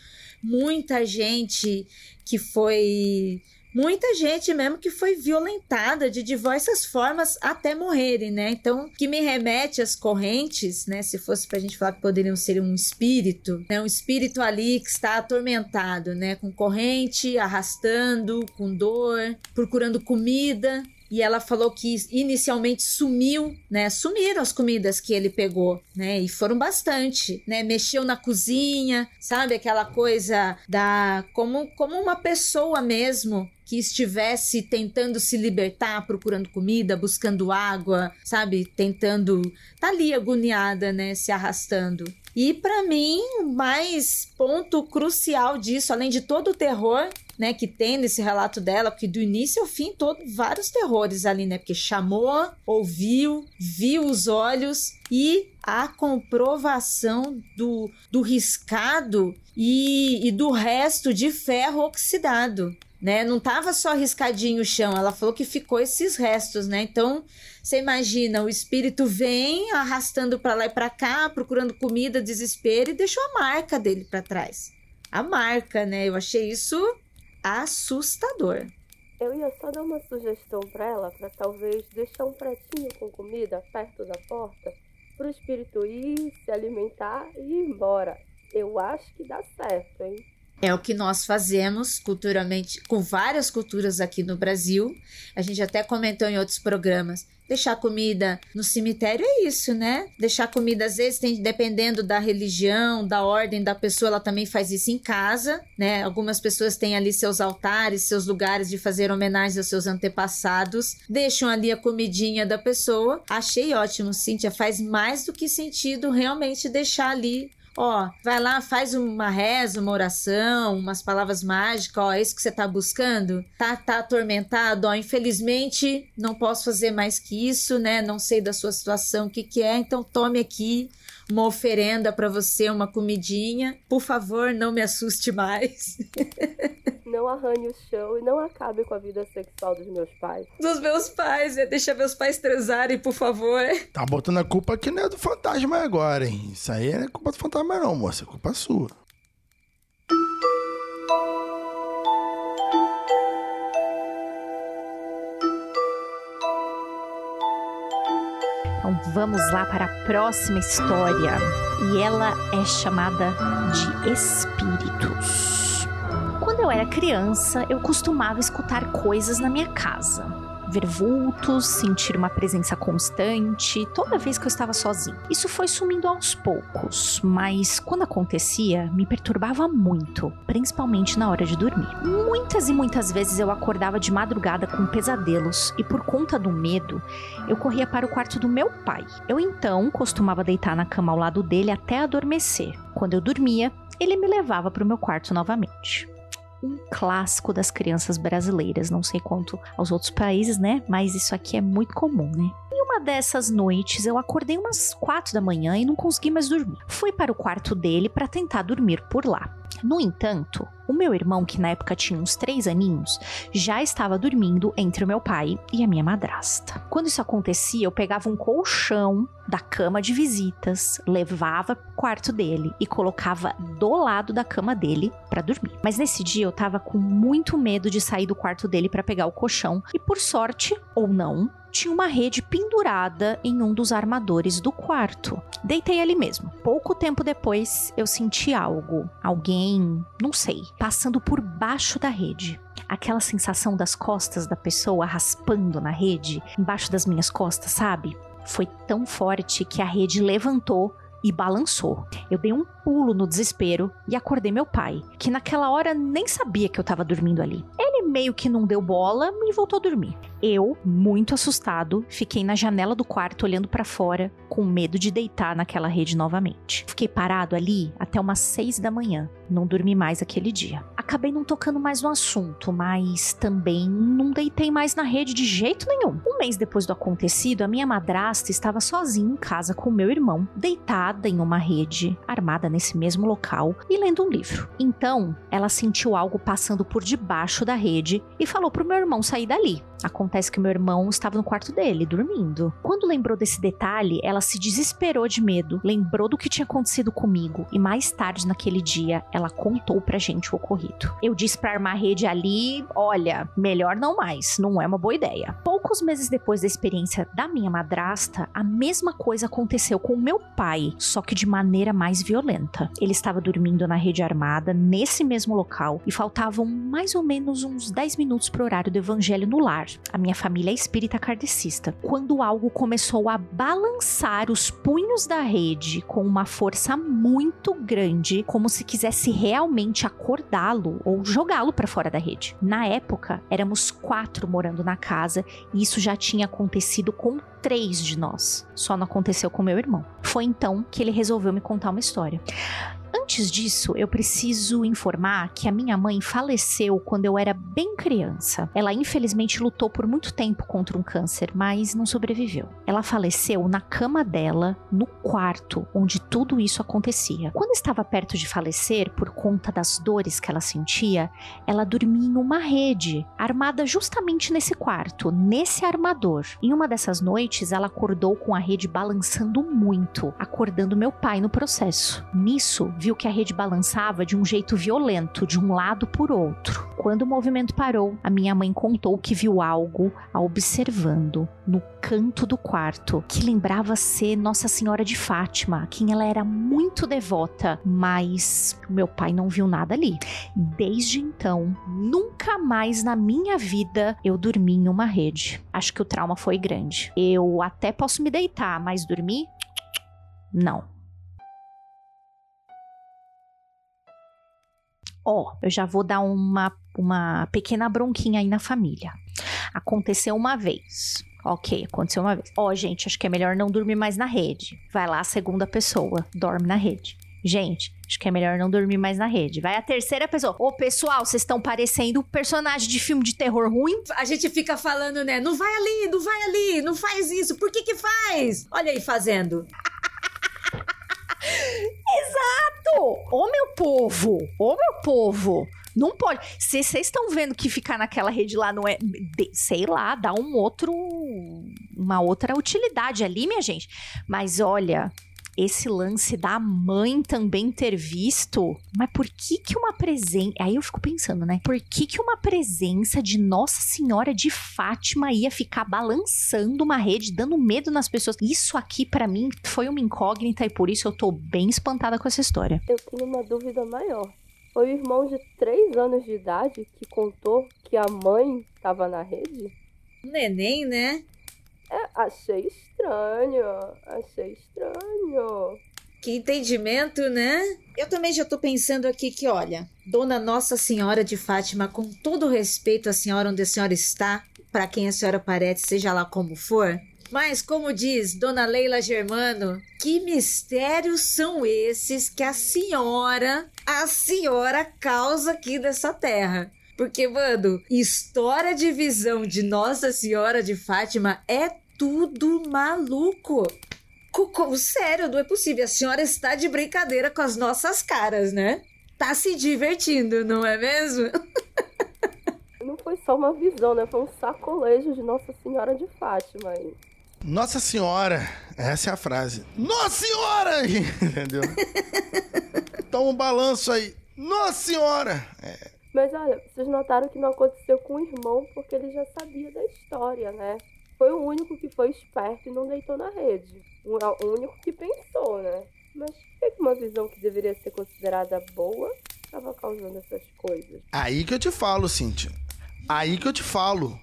S1: Muita gente que foi muita gente mesmo que foi violentada de diversas formas até morrerem, né? Então, que me remete às correntes, né? Se fosse pra gente falar que poderiam ser um espírito, né? Um espírito ali que está atormentado, né? Com corrente, arrastando, com dor, procurando comida, e ela falou que inicialmente sumiu, né? Sumiram as comidas que ele pegou, né? E foram bastante, né? Mexeu na cozinha, sabe? Aquela coisa da como como uma pessoa mesmo que estivesse tentando se libertar, procurando comida, buscando água, sabe? Tentando tá ali agoniada, né, se arrastando. E para mim, mais ponto crucial disso, além de todo o terror, né, que tem nesse relato dela, porque do início ao fim, todo, vários terrores ali, né? Porque chamou, ouviu, viu os olhos e a comprovação do, do riscado e, e do resto de ferro oxidado. Né? Não tava só riscadinho o chão, ela falou que ficou esses restos, né? Então, você imagina, o espírito vem arrastando para lá e para cá, procurando comida, desespero e deixou a marca dele para trás. A marca, né? Eu achei isso assustador.
S4: Eu ia só dar uma sugestão para ela, para talvez deixar um pratinho com comida perto da porta, para o espírito ir, se alimentar e ir embora. Eu acho que dá certo, hein?
S1: É o que nós fazemos culturalmente, com várias culturas aqui no Brasil. A gente até comentou em outros programas. Deixar comida no cemitério é isso, né? Deixar comida, às vezes, tem, dependendo da religião, da ordem da pessoa, ela também faz isso em casa, né? Algumas pessoas têm ali seus altares, seus lugares de fazer homenagem aos seus antepassados, deixam ali a comidinha da pessoa. Achei ótimo, Cíntia. Faz mais do que sentido realmente deixar ali Ó, vai lá, faz uma reza, uma oração, umas palavras mágicas, ó, é isso que você tá buscando? Tá, tá atormentado, ó, infelizmente não posso fazer mais que isso, né? Não sei da sua situação, o que que é, então tome aqui uma oferenda para você, uma comidinha. Por favor, não me assuste mais.
S4: não arranhe o chão e não acabe com a vida sexual dos meus pais.
S1: Dos meus pais, é, deixa meus pais transarem, por favor.
S3: Tá botando a culpa aqui não é do fantasma agora, hein? Isso aí não é culpa do fantasma não, moça, é culpa sua.
S2: Então vamos lá para a próxima história. E ela é chamada de Espíritos. Era criança, eu costumava escutar coisas na minha casa ver vultos, sentir uma presença constante toda vez que eu estava sozinho. Isso foi sumindo aos poucos, mas quando acontecia, me perturbava muito, principalmente na hora de dormir. Muitas e muitas vezes eu acordava de madrugada com pesadelos e por conta do medo, eu corria para o quarto do meu pai. Eu então costumava deitar na cama ao lado dele até adormecer. Quando eu dormia, ele me levava para o meu quarto novamente um clássico das crianças brasileiras. Não sei quanto aos outros países, né? Mas isso aqui é muito comum, né? Uma dessas noites, eu acordei umas quatro da manhã e não consegui mais dormir. Fui para o quarto dele para tentar dormir por lá. No entanto, o meu irmão, que na época tinha uns três aninhos, já estava dormindo entre o meu pai e a minha madrasta. Quando isso acontecia, eu pegava um colchão da cama de visitas, levava pro quarto dele e colocava do lado da cama dele para dormir. Mas nesse dia eu tava com muito medo de sair do quarto dele para pegar o colchão e por sorte ou não, tinha uma rede pendurada em um dos armadores do quarto. Deitei ali mesmo. Pouco tempo depois, eu senti algo, alguém, não sei, passando por baixo da rede aquela sensação das costas da pessoa raspando na rede, embaixo das minhas costas, sabe? Foi tão forte que a rede levantou e balançou. Eu dei um pulo no desespero e acordei meu pai, que naquela hora nem sabia que eu tava dormindo ali. Ele meio que não deu bola e voltou a dormir. Eu, muito assustado, fiquei na janela do quarto olhando para fora, com medo de deitar naquela rede novamente. Fiquei parado ali até umas seis da manhã. Não dormi mais aquele dia. Acabei não tocando mais no assunto, mas também não deitei mais na rede de jeito nenhum. Um mês depois do acontecido, a minha madrasta estava sozinha em casa com meu irmão, deitada em uma rede, armada nesse mesmo local e lendo um livro. Então, ela sentiu algo passando por debaixo da rede e falou pro meu irmão sair dali. Acontece que meu irmão estava no quarto dele, dormindo. Quando lembrou desse detalhe, ela se desesperou de medo, lembrou do que tinha acontecido comigo e mais tarde naquele dia ela contou pra gente o ocorrido. Eu disse pra armar a rede ali: olha, melhor não mais, não é uma boa ideia. Poucos meses depois da experiência da minha madrasta, a mesma coisa aconteceu com meu pai, só que de maneira mais violenta. Ele estava dormindo na rede armada, nesse mesmo local, e faltavam mais ou menos uns 10 minutos pro horário do evangelho no lar. A minha família é espírita kardecista. Quando algo começou a balançar os punhos da rede com uma força muito grande, como se quisesse realmente acordá-lo ou jogá-lo para fora da rede. Na época, éramos quatro morando na casa e isso já tinha acontecido com três de nós. Só não aconteceu com meu irmão. Foi então que ele resolveu me contar uma história. Antes disso, eu preciso informar que a minha mãe faleceu quando eu era bem criança. Ela infelizmente lutou por muito tempo contra um câncer, mas não sobreviveu. Ela faleceu na cama dela, no quarto onde tudo isso acontecia. Quando estava perto de falecer, por conta das dores que ela sentia, ela dormia em uma rede, armada justamente nesse quarto, nesse armador. Em uma dessas noites, ela acordou com a rede balançando muito, acordando meu pai no processo. Nisso, viu que a rede balançava de um jeito violento, de um lado por outro. Quando o movimento parou, a minha mãe contou que viu algo a observando no canto do quarto, que lembrava ser Nossa Senhora de Fátima, a quem ela era muito devota, mas meu pai não viu nada ali. Desde então, nunca mais na minha vida eu dormi em uma rede. Acho que o trauma foi grande. Eu até posso me deitar, mas dormir? Não. Ó, eu já vou dar uma, uma pequena bronquinha aí na família. Aconteceu uma vez. Ok, aconteceu uma vez. Ó, oh, gente, acho que é melhor não dormir mais na rede. Vai lá a segunda pessoa, dorme na rede. Gente, acho que é melhor não dormir mais na rede. Vai a terceira pessoa. Ô, pessoal, vocês estão parecendo personagem de filme de terror ruim.
S1: A gente fica falando, né? Não vai ali, não vai ali, não faz isso. Por que que faz? Olha aí fazendo.
S2: Ô meu povo! Ô meu povo! Não pode. Se vocês estão vendo que ficar naquela rede lá não é. Sei lá, dá um outro. Uma outra utilidade ali, minha gente. Mas olha, esse lance da mãe também ter visto, mas por que que uma presença, aí eu fico pensando, né? Por que que uma presença de Nossa Senhora de Fátima ia ficar balançando uma rede, dando medo nas pessoas? Isso aqui para mim foi uma incógnita e por isso eu tô bem espantada com essa história.
S4: Eu tenho uma dúvida maior. Foi o irmão de 3 anos de idade que contou que a mãe estava na rede?
S1: Neném, né?
S4: É, achei estranho, achei estranho.
S1: Que entendimento, né? Eu também já tô pensando aqui que, olha, Dona Nossa Senhora de Fátima, com todo respeito à senhora onde a senhora está, para quem a senhora parece, seja lá como for, mas, como diz Dona Leila Germano, que mistérios são esses que a senhora, a senhora causa aqui dessa terra? Porque, mano, história de visão de Nossa Senhora de Fátima é tudo maluco. Cocô, sério, não é possível. A senhora está de brincadeira com as nossas caras, né? Tá se divertindo, não é mesmo?
S4: Não foi só uma visão, né? Foi um sacolejo de Nossa Senhora de Fátima aí.
S3: Nossa Senhora, essa é a frase. Nossa Senhora! Entendeu? Toma um balanço aí. Nossa Senhora! É.
S4: Mas olha, vocês notaram que não aconteceu com o irmão porque ele já sabia da história, né? Foi o único que foi esperto e não deitou na rede. O único que pensou, né? Mas por que uma visão que deveria ser considerada boa estava causando essas coisas?
S3: Aí que eu te falo, Cíntia. Aí que eu te falo.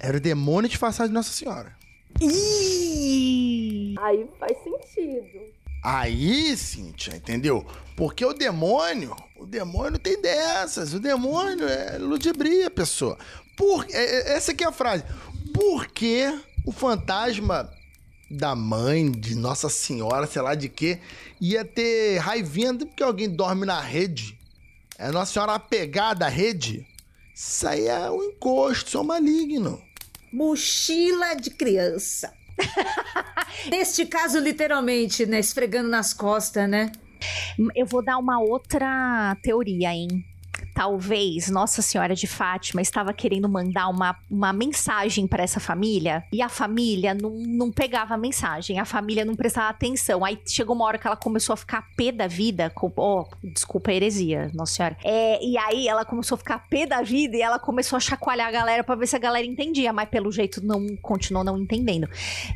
S3: Era o demônio disfarçado de Nossa Senhora.
S4: Ih! Aí faz sentido.
S3: Aí, Cíntia, entendeu? Porque o demônio, o demônio tem dessas. O demônio é ludibria a pessoa. Por, é, é, essa aqui é a frase por que o fantasma da mãe, de Nossa Senhora, sei lá de quê, ia ter raivinha porque alguém dorme na rede? É Nossa Senhora apegada à rede? Isso aí é um encosto, isso é um maligno.
S1: Mochila de criança. Neste caso, literalmente, né? Esfregando nas costas, né?
S2: Eu vou dar uma outra teoria, hein? Talvez Nossa Senhora de Fátima estava querendo mandar uma, uma mensagem para essa família e a família não, não pegava a mensagem, a família não prestava atenção. Aí chegou uma hora que ela começou a ficar pé da vida, com, oh, desculpa a heresia, Nossa Senhora. É, e aí ela começou a ficar pé da vida e ela começou a chacoalhar a galera para ver se a galera entendia, mas pelo jeito não continuou não entendendo.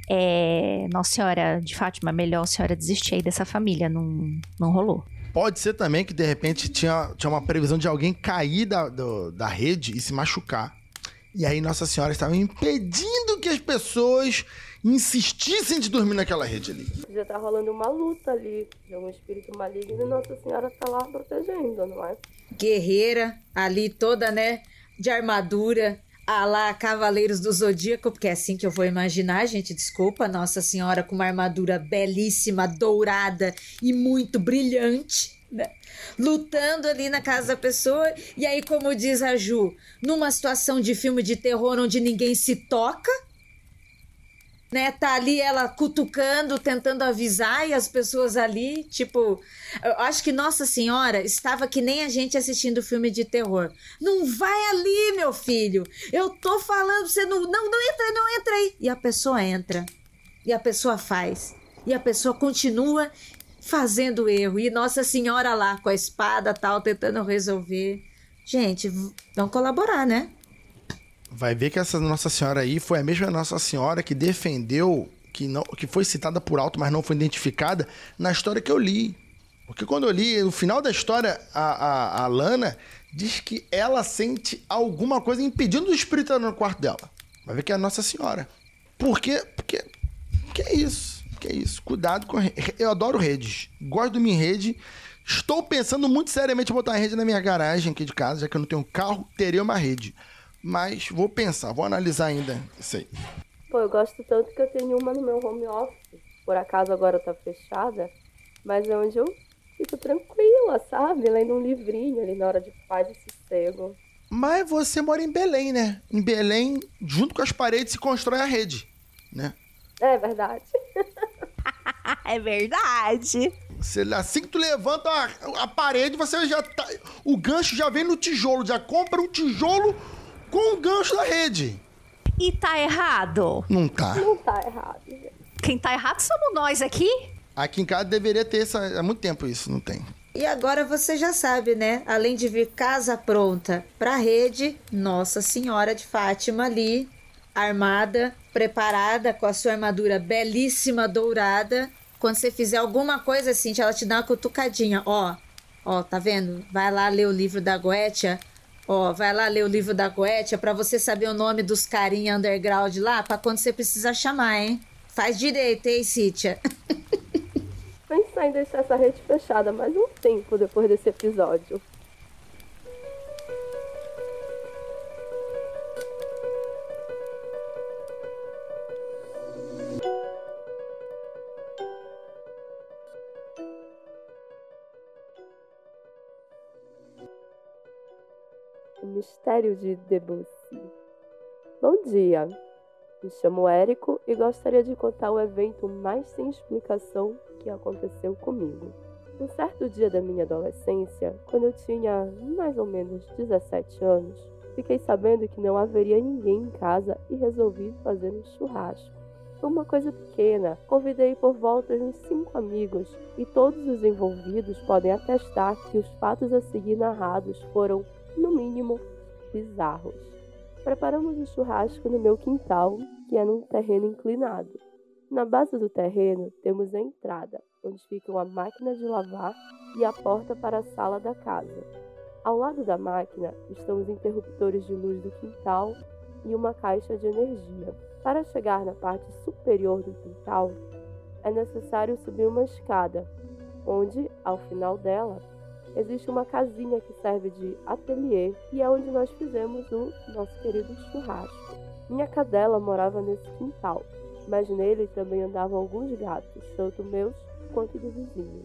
S2: É, Nossa Senhora de Fátima, melhor a senhora desistir aí dessa família, não, não rolou.
S3: Pode ser também que de repente tinha, tinha uma previsão de alguém cair da, do, da rede e se machucar. E aí Nossa Senhora estava impedindo que as pessoas insistissem de dormir naquela rede ali.
S4: Já tá rolando uma luta ali de um espírito maligno e Nossa Senhora tá lá protegendo, não é?
S1: Guerreira, ali toda, né, de armadura, a lá Cavaleiros do Zodíaco, porque é assim que eu vou imaginar, gente, desculpa, Nossa Senhora com uma armadura belíssima, dourada e muito brilhante, né? Lutando ali na casa da pessoa, e aí, como diz a Ju, numa situação de filme de terror onde ninguém se toca, né? Tá ali ela cutucando, tentando avisar e as pessoas ali, tipo, eu acho que Nossa Senhora estava que nem a gente assistindo filme de terror. Não vai ali, meu filho. Eu tô falando, você não, não, não entra, não entra aí. E a pessoa entra. E a pessoa faz. E a pessoa continua fazendo erro. E Nossa Senhora lá com a espada tal tentando resolver. Gente, vamos colaborar, né?
S3: Vai ver que essa Nossa Senhora aí foi a mesma Nossa Senhora que defendeu, que, não, que foi citada por alto, mas não foi identificada na história que eu li. Porque quando eu li, no final da história, a, a, a Lana diz que ela sente alguma coisa impedindo o espírito no quarto dela. Vai ver que é a Nossa Senhora. Por quê? Porque. Que é isso? Que é isso? Cuidado com. Eu adoro redes. Gosto de minha rede. Estou pensando muito seriamente em botar uma rede na minha garagem aqui de casa, já que eu não tenho carro, teria uma rede. Mas vou pensar, vou analisar ainda isso aí.
S4: Pô, eu gosto tanto que eu tenho uma no meu home office. Por acaso agora tá fechada, mas é onde eu fico tranquila, sabe? Lendo um livrinho ali na hora de paz e sossego.
S3: Mas você mora em Belém, né? Em Belém, junto com as paredes, se constrói a rede, né?
S4: É verdade.
S2: é verdade.
S3: Você, assim que tu levanta a, a, parede, você já tá. O gancho já vem no tijolo, já compra um tijolo com o gancho da rede.
S2: E tá errado?
S3: Não tá.
S4: Não tá errado.
S2: Quem tá errado somos nós aqui.
S3: Aqui em casa deveria ter isso há muito tempo isso, não tem.
S1: E agora você já sabe, né? Além de vir casa pronta pra rede, Nossa Senhora de Fátima ali, armada, preparada com a sua armadura belíssima dourada. Quando você fizer alguma coisa assim, ela te dá uma cutucadinha, ó. Ó, tá vendo? Vai lá ler o livro da Goetia Ó, vai lá ler o livro da Goetia para você saber o nome dos carinha underground lá, para quando você precisar chamar, hein? Faz direito, hein, Cítia?
S4: Pensar em deixar essa rede fechada mais um tempo depois desse episódio. Mistério de Debussy. Bom dia, me chamo Érico e gostaria de contar o evento mais sem explicação que aconteceu comigo. Um certo dia da minha adolescência, quando eu tinha mais ou menos 17 anos, fiquei sabendo que não haveria ninguém em casa e resolvi fazer um churrasco. Uma coisa pequena, convidei por volta de uns cinco amigos e todos os envolvidos podem atestar que os fatos a seguir narrados foram no mínimo, bizarros. Preparamos o churrasco no meu quintal, que é num terreno inclinado. Na base do terreno temos a entrada, onde ficam a máquina de lavar e a porta para a sala da casa. Ao lado da máquina estão os interruptores de luz do quintal e uma caixa de energia. Para chegar na parte superior do quintal, é necessário subir uma escada, onde, ao final dela, existe uma casinha que serve de ateliê e é onde nós fizemos o nosso querido churrasco. Minha cadela morava nesse quintal, mas nele também andavam alguns gatos, tanto meus quanto do vizinho.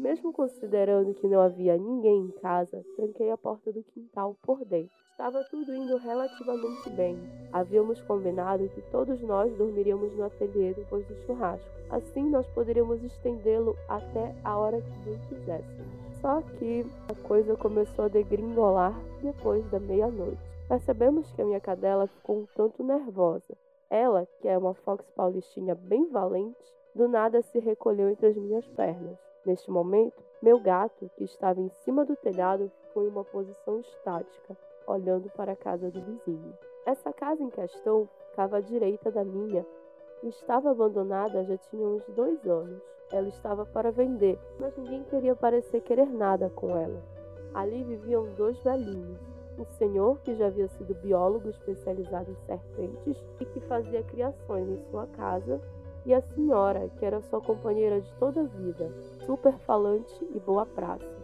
S4: Mesmo considerando que não havia ninguém em casa, tranquei a porta do quintal por dentro. Estava tudo indo relativamente bem. Havíamos combinado que todos nós dormiríamos no ateliê depois do churrasco. Assim nós poderíamos estendê-lo até a hora que bem quiséssemos. Só que a coisa começou a degringolar depois da meia-noite. Percebemos que a minha cadela ficou um tanto nervosa. Ela, que é uma fox paulistinha bem valente, do nada se recolheu entre as minhas pernas. Neste momento, meu gato, que estava em cima do telhado, ficou em uma posição estática, olhando para a casa do vizinho. Essa casa em questão ficava à direita da minha e estava abandonada já tinha uns dois anos. Ela estava para vender, mas ninguém queria parecer querer nada com ela. Ali viviam dois velhinhos. um senhor que já havia sido biólogo especializado em serpentes e que fazia criações em sua casa, e a senhora, que era sua companheira de toda a vida, super falante e boa praça.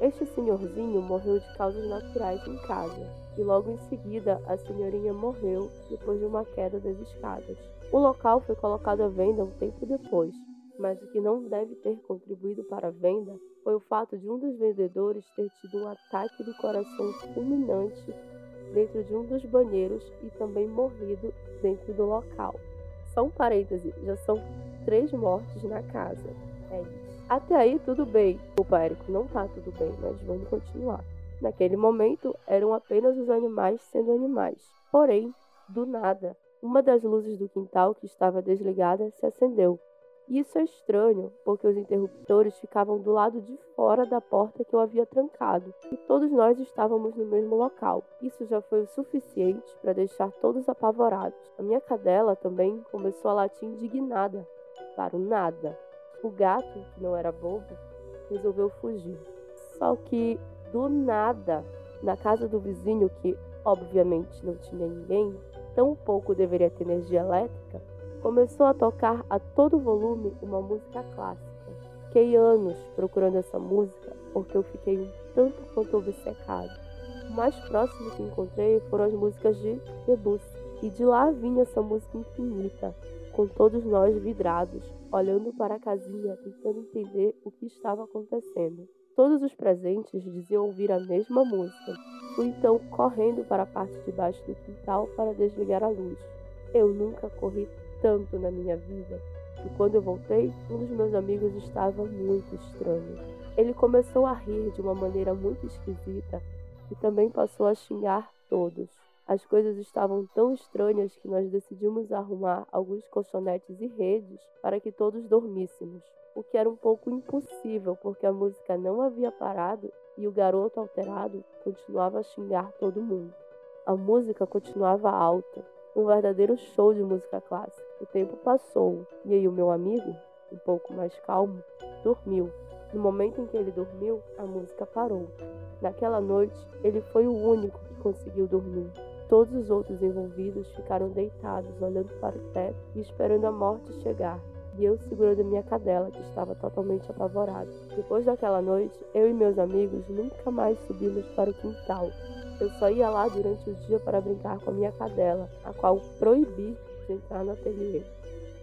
S4: Este senhorzinho morreu de causas naturais em casa, e logo em seguida a senhorinha morreu depois de uma queda das escadas. O local foi colocado à venda um tempo depois, mas o que não deve ter contribuído para a venda foi o fato de um dos vendedores ter tido um ataque do coração fulminante dentro de um dos banheiros e também morrido dentro do local. Só um parêntese, já são três mortes na casa. É isso. Até aí tudo bem. O Érico, não tá tudo bem, mas vamos continuar. Naquele momento, eram apenas os animais sendo animais. Porém, do nada, uma das luzes do quintal que estava desligada se acendeu isso é estranho, porque os interruptores ficavam do lado de fora da porta que eu havia trancado, e todos nós estávamos no mesmo local. Isso já foi o suficiente para deixar todos apavorados. A minha cadela também começou a latir indignada, para o nada. O gato, que não era bobo, resolveu fugir. Só que, do nada, na casa do vizinho, que obviamente não tinha ninguém, tão pouco deveria ter energia elétrica, começou a tocar a todo volume uma música clássica. Fiquei anos procurando essa música porque eu fiquei um tanto quanto obcecado. O mais próximo que encontrei foram as músicas de Debussy, e de lá vinha essa música infinita, com todos nós vidrados, olhando para a casinha, tentando entender o que estava acontecendo. Todos os presentes diziam ouvir a mesma música. Fui então correndo para a parte de baixo do quintal para desligar a luz. Eu nunca corri tanto na minha vida que quando eu voltei, um dos meus amigos estava muito estranho. Ele começou a rir de uma maneira muito esquisita e também passou a xingar todos. As coisas estavam tão estranhas que nós decidimos arrumar alguns colchonetes e redes para que todos dormíssemos, o que era um pouco impossível porque a música não havia parado e o garoto alterado continuava a xingar todo mundo. A música continuava alta, um verdadeiro show de música clássica. O tempo passou e aí o meu amigo, um pouco mais calmo, dormiu. No momento em que ele dormiu, a música parou. Naquela noite, ele foi o único que conseguiu dormir. Todos os outros envolvidos ficaram deitados, olhando para o teto e esperando a morte chegar. E eu segurando minha cadela, que estava totalmente apavorada. Depois daquela noite, eu e meus amigos nunca mais subimos para o quintal. Eu só ia lá durante o dia para brincar com a minha cadela, a qual proibi de entrar no ateliê.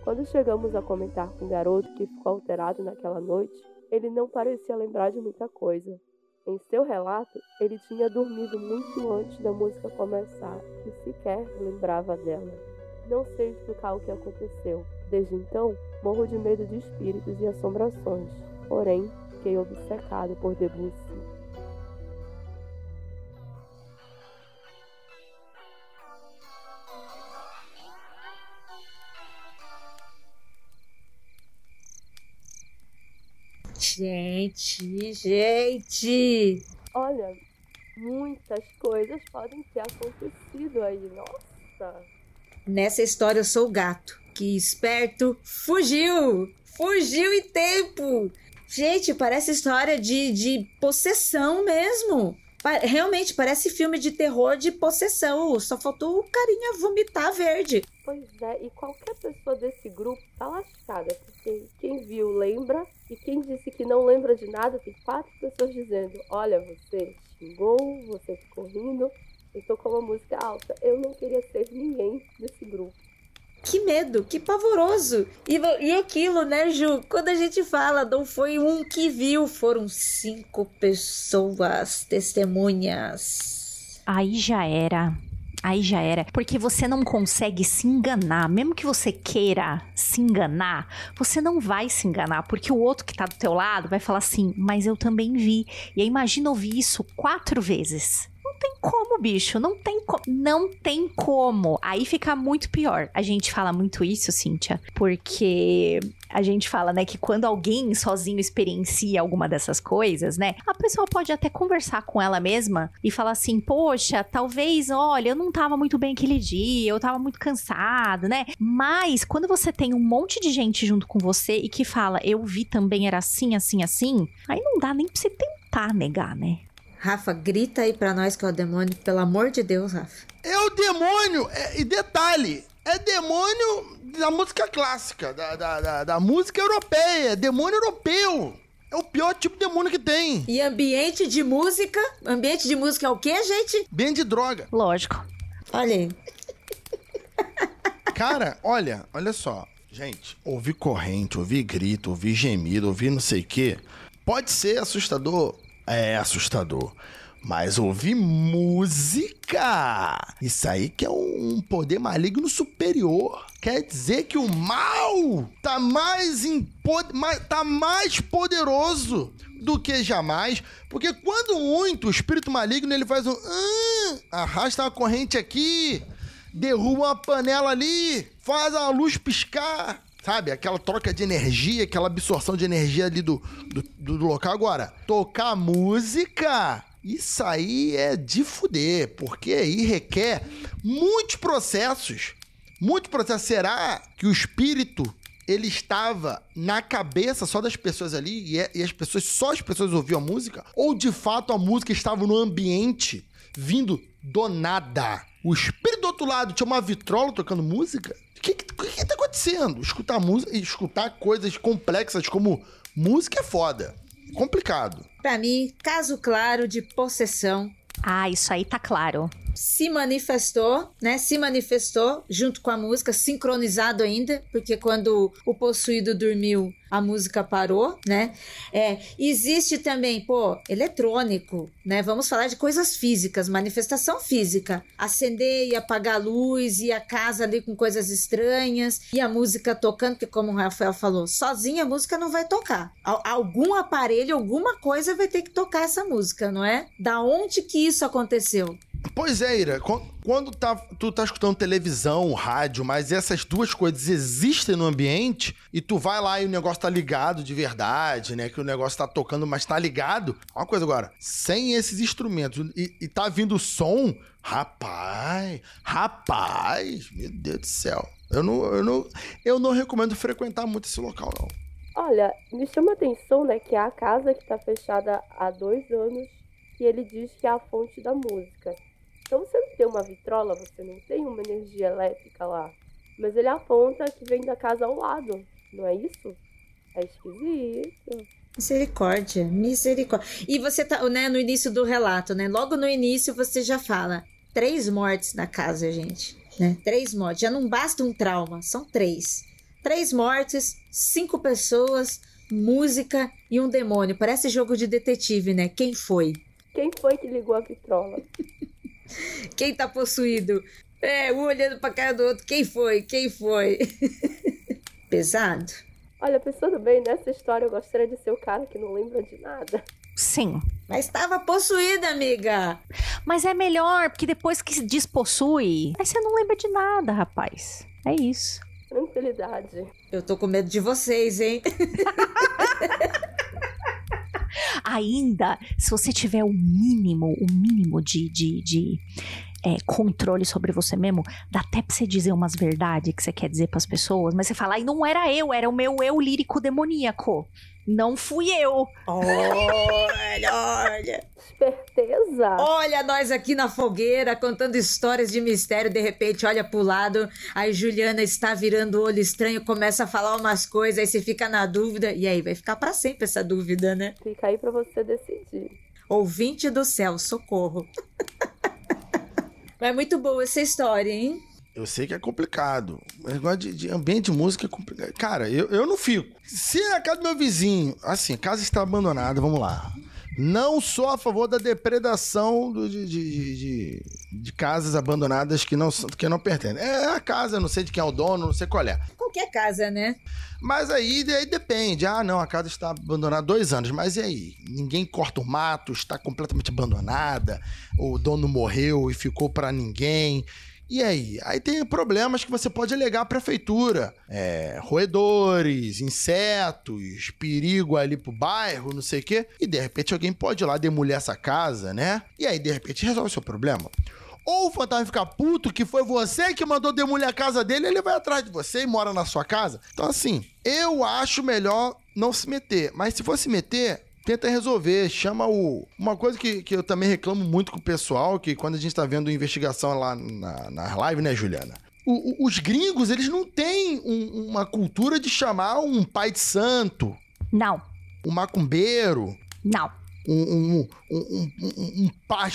S4: Quando chegamos a comentar com o garoto que ficou alterado naquela noite, ele não parecia lembrar de muita coisa. Em seu relato, ele tinha dormido muito antes da música começar e sequer lembrava dela. Não sei explicar o que aconteceu. Desde então, morro de medo de espíritos e assombrações. Porém, fiquei obcecado por Debussy.
S1: Gente, gente!
S4: Olha, muitas coisas podem ter acontecido aí, nossa!
S1: Nessa história eu sou o gato, que esperto fugiu! Fugiu em tempo! Gente, parece história de, de possessão mesmo. Realmente parece filme de terror de possessão. Só faltou o carinha vomitar verde.
S4: Pois é, e qualquer pessoa desse grupo tá lascada, porque quem viu lembra, e quem disse que não lembra de nada, tem quatro pessoas dizendo: Olha, você xingou, você ficou rindo, eu tô com uma música alta. Eu não queria ser ninguém desse grupo.
S1: Que medo, que pavoroso. E, e aquilo, né, Ju? Quando a gente fala, não foi um que viu, foram cinco pessoas testemunhas.
S2: Aí já era. Aí já era. Porque você não consegue se enganar. Mesmo que você queira se enganar, você não vai se enganar. Porque o outro que tá do teu lado vai falar assim, mas eu também vi. E aí imagina ouvir isso quatro vezes tem como, bicho. Não tem como. Não tem como. Aí fica muito pior. A gente fala muito isso, Cíntia, porque a gente fala, né, que quando alguém sozinho experiencia alguma dessas coisas, né, a pessoa pode até conversar com ela mesma e falar assim: Poxa, talvez, olha, eu não tava muito bem aquele dia, eu tava muito cansado, né? Mas quando você tem um monte de gente junto com você e que fala, eu vi também era assim, assim, assim, aí não dá nem pra você tentar negar, né?
S1: Rafa, grita aí pra nós que é o demônio, pelo amor de Deus, Rafa.
S3: É o demônio! É, e detalhe, é demônio da música clássica, da, da, da, da música europeia, é demônio europeu. É o pior tipo de demônio que tem.
S1: E ambiente de música? Ambiente de música é o quê, gente?
S3: Bem de droga.
S2: Lógico.
S1: Olha aí.
S3: Cara, olha, olha só. Gente, ouvir corrente, ouvir grito, ouvir gemido, ouvir não sei o quê, pode ser assustador. É assustador. Mas ouvir música, isso aí que é um poder maligno superior. Quer dizer que o mal tá mais, tá mais poderoso do que jamais. Porque quando muito o espírito maligno ele faz um. "Ah", arrasta uma corrente aqui, derruba uma panela ali, faz a luz piscar. Sabe? Aquela troca de energia, aquela absorção de energia ali do, do, do- local. Agora, tocar música, isso aí é de fuder, porque aí requer muitos processos. Muito processo. Será que o espírito ele estava na cabeça só das pessoas ali e, é- as pessoas só as pessoas ouviam a música? Ou de fato a música estava no ambiente vindo do nada? O espírito do outro lado tinha uma vitrola tocando música? O que, que, que que tá acontecendo? Escutar música, escutar coisas complexas como música é foda. Complicado.
S1: Pra mim, caso claro de possessão.
S2: Ah, isso aí tá claro.
S1: Se manifestou, né? Se manifestou junto com a música, sincronizado ainda, porque quando o possuído dormiu, a música parou, né? É, existe também, pô, eletrônico, né? Vamos falar de coisas físicas, manifestação física. Acender e apagar a luz e a casa ali com coisas estranhas e a música tocando, que como o Rafael falou, sozinha a música não vai tocar. Al- algum aparelho, alguma coisa vai ter que tocar essa música, não é? Da onde que isso aconteceu?
S3: Pois é, Ira, quan- quando tá, tu tá escutando televisão, rádio, mas essas duas coisas existem no ambiente e tu vai lá e o negócio tá ligado de verdade, né? Que o negócio tá tocando, mas tá ligado. Uma coisa agora, sem esses instrumentos e, e tá vindo som, rapaz, rapaz, meu Deus do céu. Eu não, eu não, eu não recomendo frequentar muito esse local, não.
S4: Olha, me chama a atenção, né, que é a casa que tá fechada há dois anos e ele diz que é a fonte da música. Então você não tem uma vitrola, você não tem uma energia elétrica lá. Mas ele aponta que vem da casa ao lado, não é isso? É esquisito.
S1: Misericórdia, misericórdia. E você tá, né, no início do relato, né? Logo no início você já fala três mortes na casa, gente, né? Três mortes. Já não basta um trauma, são três. Três mortes, cinco pessoas, música e um demônio. Parece jogo de detetive, né? Quem foi?
S4: Quem foi que ligou a vitrola?
S1: Quem tá possuído? É, um olhando pra cara do outro. Quem foi? Quem foi? Pesado.
S4: Olha, pensando bem nessa história, eu gostaria de ser o cara que não lembra de nada.
S2: Sim.
S1: Mas estava possuída, amiga.
S2: Mas é melhor, porque depois que se despossui, aí você não lembra de nada, rapaz. É isso.
S4: Tranquilidade.
S1: Eu tô com medo de vocês, hein?
S2: Ainda, se você tiver o mínimo, o mínimo de, de, de é, controle sobre você mesmo, dá até pra você dizer umas verdades que você quer dizer pras pessoas, mas você fala, ai, não era eu, era o meu eu lírico demoníaco. Não fui eu.
S1: Olha, olha.
S4: Esperteza?
S1: Olha nós aqui na fogueira contando histórias de mistério. De repente, olha pro lado, aí Juliana está virando o olho estranho, começa a falar umas coisas, aí você fica na dúvida. E aí, vai ficar pra sempre essa dúvida, né?
S4: Fica aí pra você decidir.
S1: Ouvinte do céu, socorro. Mas é muito boa essa história, hein?
S3: Eu sei que é complicado. O negócio de, de ambiente de música é complicado. Cara, eu, eu não fico. Se é a casa do meu vizinho, assim, casa está abandonada, vamos lá. Não sou a favor da depredação do- de, de, de- de- casas abandonadas que não, que não pertencem. É a casa, não sei de quem é o dono, não sei qual é.
S1: Qualquer casa, né?
S3: Mas aí, aí depende. Ah, não, a casa está abandonada há dois anos. Mas e aí? Ninguém corta o mato, está completamente abandonada. O dono morreu e ficou para ninguém. E aí? Aí tem problemas que você pode alegar à prefeitura. É, roedores, insetos, perigo ali pro bairro, não sei o quê. E de repente alguém pode ir lá demolhar essa casa, né? E aí, de repente, resolve o seu problema. Ou o fantasma fica puto que foi você que mandou demolir a casa dele, ele vai atrás de você e mora na sua casa. Então, assim, eu acho melhor não se meter. Mas se for se meter, tenta resolver, chama o. Uma coisa que, que eu também reclamo muito com o pessoal, que quando a gente tá vendo investigação lá na, na live, né, Juliana? O, o, os gringos, eles não têm um, uma cultura de chamar um pai de santo.
S2: Não.
S3: Um macumbeiro.
S2: Não.
S3: Um, um, um, um,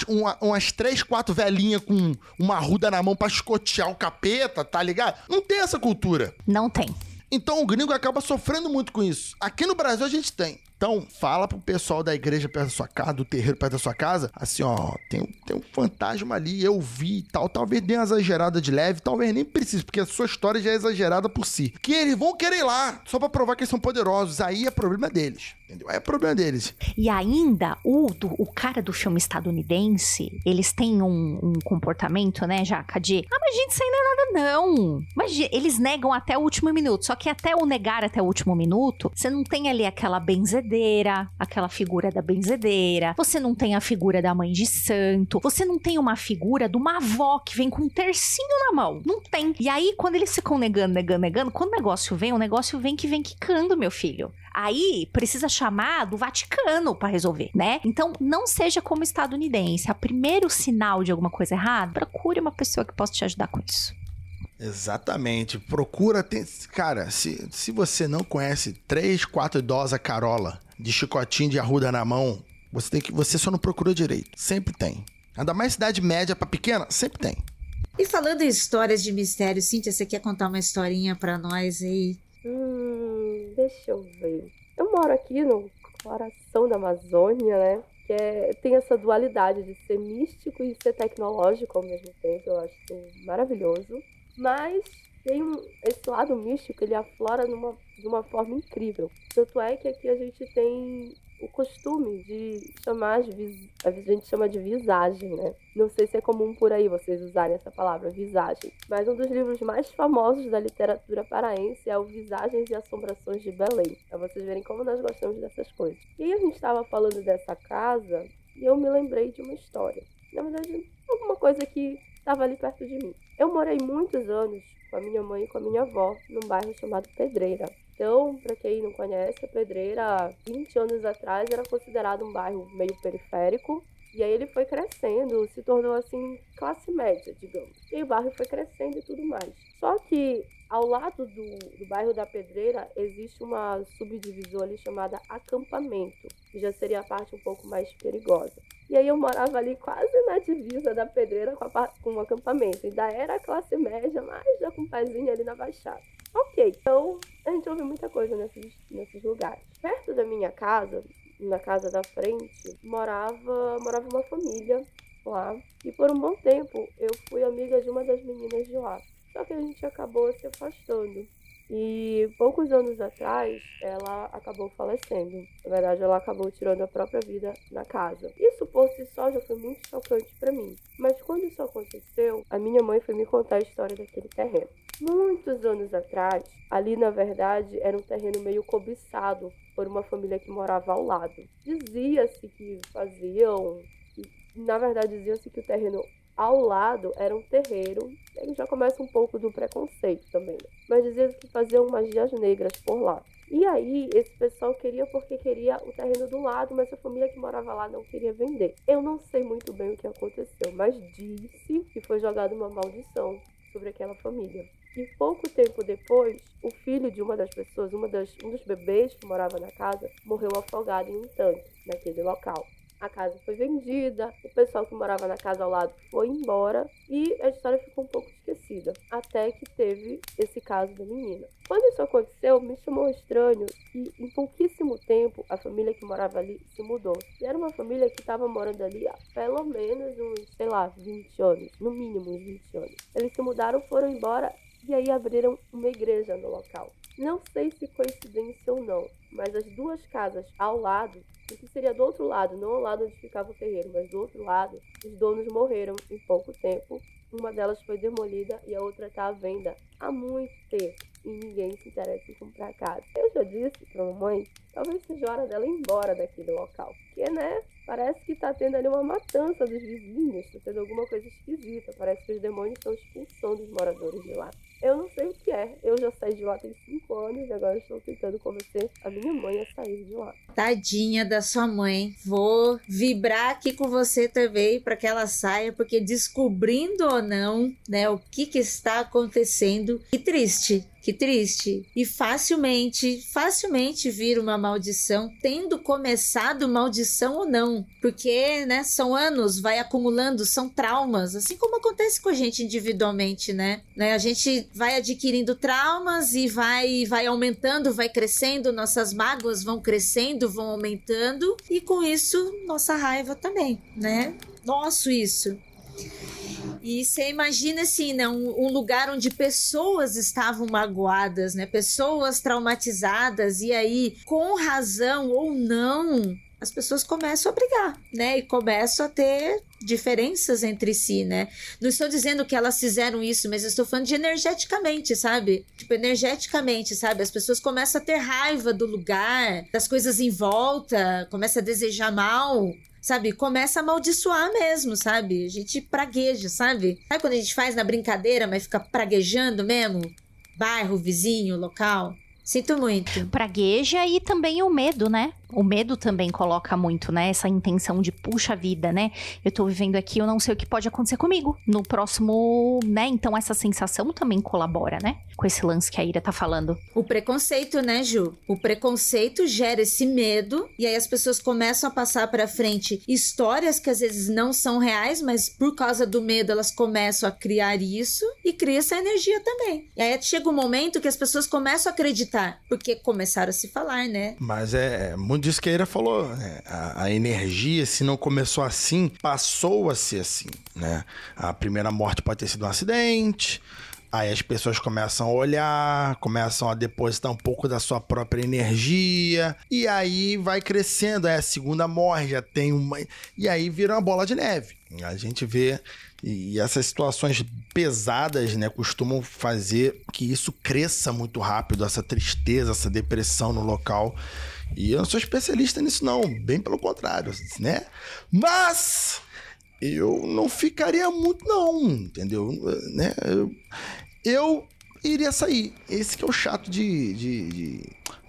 S3: um, umas três, quatro velhinhas com uma ruda na mão pra escotear o capeta, tá ligado? Não tem essa cultura.
S2: Não tem.
S3: Então o gringo acaba sofrendo muito com isso. Aqui no Brasil a gente tem. Então, fala pro pessoal da igreja perto da sua casa, do terreiro perto da sua casa, assim, ó, tem, tem um fantasma ali, eu vi e tal. Talvez dê uma exagerada de leve, talvez nem precise, porque a sua história já é exagerada por si. Que eles vão querer ir lá, só pra provar que eles são poderosos. Aí é problema deles. Entendeu? Aí é problema deles.
S2: E ainda, o, do, o cara do filme estadunidense, eles têm um, um comportamento, né, Jaca, de. Ah, mas gente, isso aí não é nada, não. Mas eles negam até o último minuto. Só que até o negar até o último minuto, você não tem ali aquela benzedeira benzedeira, aquela figura da benzedeira. Você não tem a figura da mãe de santo. Você não tem uma figura de uma avó que vem com um tercinho na mão. Não tem. E aí, quando eles ficam negando, negando, negando, quando o negócio vem, o negócio vem que vem quicando, meu filho. Aí precisa chamar do Vaticano para resolver, né? Então não seja como estadunidense. O primeiro sinal de alguma coisa errada, procure uma pessoa que possa te ajudar com isso.
S3: Exatamente. Procura. Tem... Cara, se, se você não conhece três, quatro idosa Carola de chicotinho de arruda na mão, você tem que. Você só não procurou direito. Sempre tem. Ainda mais cidade média para pequena, sempre tem.
S1: E falando em histórias de mistério, Cíntia, você quer contar uma historinha para nós aí?
S4: Hum, deixa eu ver. Eu moro aqui no coração da Amazônia, né? Que é, tem essa dualidade de ser místico e ser tecnológico ao mesmo tempo. Eu acho maravilhoso. Mas tem um, esse lado místico, ele aflora numa, de uma forma incrível. Tanto é que aqui a gente tem o costume de chamar, de, a gente chama de visagem, né? Não sei se é comum por aí vocês usarem essa palavra, visagem. Mas um dos livros mais famosos da literatura paraense é o Visagens e Assombrações de Belém. Pra vocês verem como nós gostamos dessas coisas. E a gente estava falando dessa casa e eu me lembrei de uma história. Na verdade, alguma coisa que estava ali perto de mim. Eu morei muitos anos com a minha mãe e com a minha avó num bairro chamado Pedreira. Então, para quem não conhece, a Pedreira, 20 anos atrás, era considerado um bairro meio periférico. E aí ele foi crescendo, se tornou assim classe média, digamos. E o bairro foi crescendo e tudo mais. Só que ao lado do, do bairro da Pedreira existe uma subdivisão ali chamada acampamento, que já seria a parte um pouco mais perigosa. E aí eu morava ali quase na divisa da Pedreira com, a, com o acampamento. Ainda era classe média, mas já com um pezinho ali na Baixada. Ok, então a gente ouve muita coisa nesses, nesses lugares. Perto da minha casa, na casa da frente, morava, morava uma família lá. E por um bom tempo eu fui amiga de uma das meninas de lá. Só que a gente acabou se afastando. E poucos anos atrás, ela acabou falecendo. Na verdade, ela acabou tirando a própria vida na casa. Isso por si só já foi muito chocante para mim. Mas quando isso aconteceu, a minha mãe foi me contar a história daquele terreno. Muitos anos atrás, ali na verdade era um terreno meio cobiçado por uma família que morava ao lado. Dizia-se que faziam, na verdade dizia-se que o terreno ao lado era um terreiro. Ele já começa um pouco do preconceito também, né? mas dizia que faziam magias negras por lá. E aí, esse pessoal queria porque queria o terreno do lado, mas a família que morava lá não queria vender. Eu não sei muito bem o que aconteceu, mas disse que foi jogada uma maldição sobre aquela família. E pouco tempo depois, o filho de uma das pessoas, uma das, um dos bebês que morava na casa, morreu afogado em um tanque naquele local a casa foi vendida, o pessoal que morava na casa ao lado foi embora e a história ficou um pouco esquecida. Até que teve esse caso da menina. Quando isso aconteceu, me chamou estranho que em pouquíssimo tempo a família que morava ali se mudou. E era uma família que estava morando ali há pelo menos uns, sei lá, 20 anos, no mínimo uns 20 anos. Eles se mudaram, foram embora e aí abriram uma igreja no local. Não sei se coincidência ou não, mas as duas casas ao lado o que seria do outro lado, não ao lado onde ficava o terreiro, mas do outro lado, os donos morreram em pouco tempo. Uma delas foi demolida e a outra está à venda há muito tempo e ninguém se interessa em comprar casa. Eu já disse para a mamãe, talvez seja hora dela ir embora daquele local, porque, né, Parece que tá tendo ali uma matança dos vizinhos, tá tendo alguma coisa esquisita. Parece que os demônios estão expulsando os moradores de lá. Eu não sei o que é. Eu já saí de lá tem cinco anos e agora estou tentando convencer a minha mãe a sair de lá.
S1: Tadinha da sua mãe. Vou vibrar aqui com você também para que ela saia, porque descobrindo ou não, né, o que que está acontecendo, que triste. Que triste. E facilmente, facilmente vira uma maldição, tendo começado maldição ou não. Porque, né, são anos, vai acumulando, são traumas, assim como acontece com a gente individualmente, né? né? A gente vai adquirindo traumas e vai, vai aumentando, vai crescendo, nossas mágoas vão crescendo, vão aumentando, e com isso, nossa raiva também, né? Nosso isso. E você imagina assim, né, um, um, lugar onde pessoas estavam magoadas, né, pessoas traumatizadas e aí, com razão ou não, as pessoas começam a brigar, né, e começam a ter diferenças entre si, né? Não estou dizendo que elas fizeram isso, mas eu estou falando de energeticamente, sabe? Tipo, energeticamente, sabe? As pessoas começam a ter raiva do lugar, das coisas em volta, começam a desejar mal, sabe? Começa a amaldiçoar mesmo, sabe? A gente pragueja, sabe? Sabe quando a gente faz na brincadeira, mas fica praguejando mesmo? Bairro, vizinho, local. Sinto muito.
S2: Pragueja e também o medo, né? O medo também coloca muito, né? Essa intenção de puxa vida, né? Eu tô vivendo aqui, eu não sei o que pode acontecer comigo no próximo, né? Então essa sensação também colabora, né? Com esse lance que a Ira tá falando.
S1: O preconceito, né, Ju? O preconceito gera esse medo e aí as pessoas começam a passar para frente histórias que às vezes não são reais, mas por causa do medo elas começam a criar isso e cria essa energia também. E aí chega um momento que as pessoas começam a acreditar, porque começaram a se falar, né?
S3: Mas é, é muito disso que a Ira falou, né? a, a, energia, se não começou assim, passou a ser assim, né? A primeira morte pode ter sido um acidente, aí as pessoas começam a olhar, começam a depositar um pouco da sua própria energia, e aí vai crescendo, aí a segunda morre, já tem uma... E aí vira uma bola de neve. A gente vê e essas situações pesadas, né, costumam fazer que isso cresça muito rápido, essa tristeza, essa depressão no local. E eu não sou especialista nisso, não. Bem pelo contrário, né? Mas eu não ficaria muito, não, entendeu? Né? Eu, eu iria sair. Esse que é o chato de, de, de,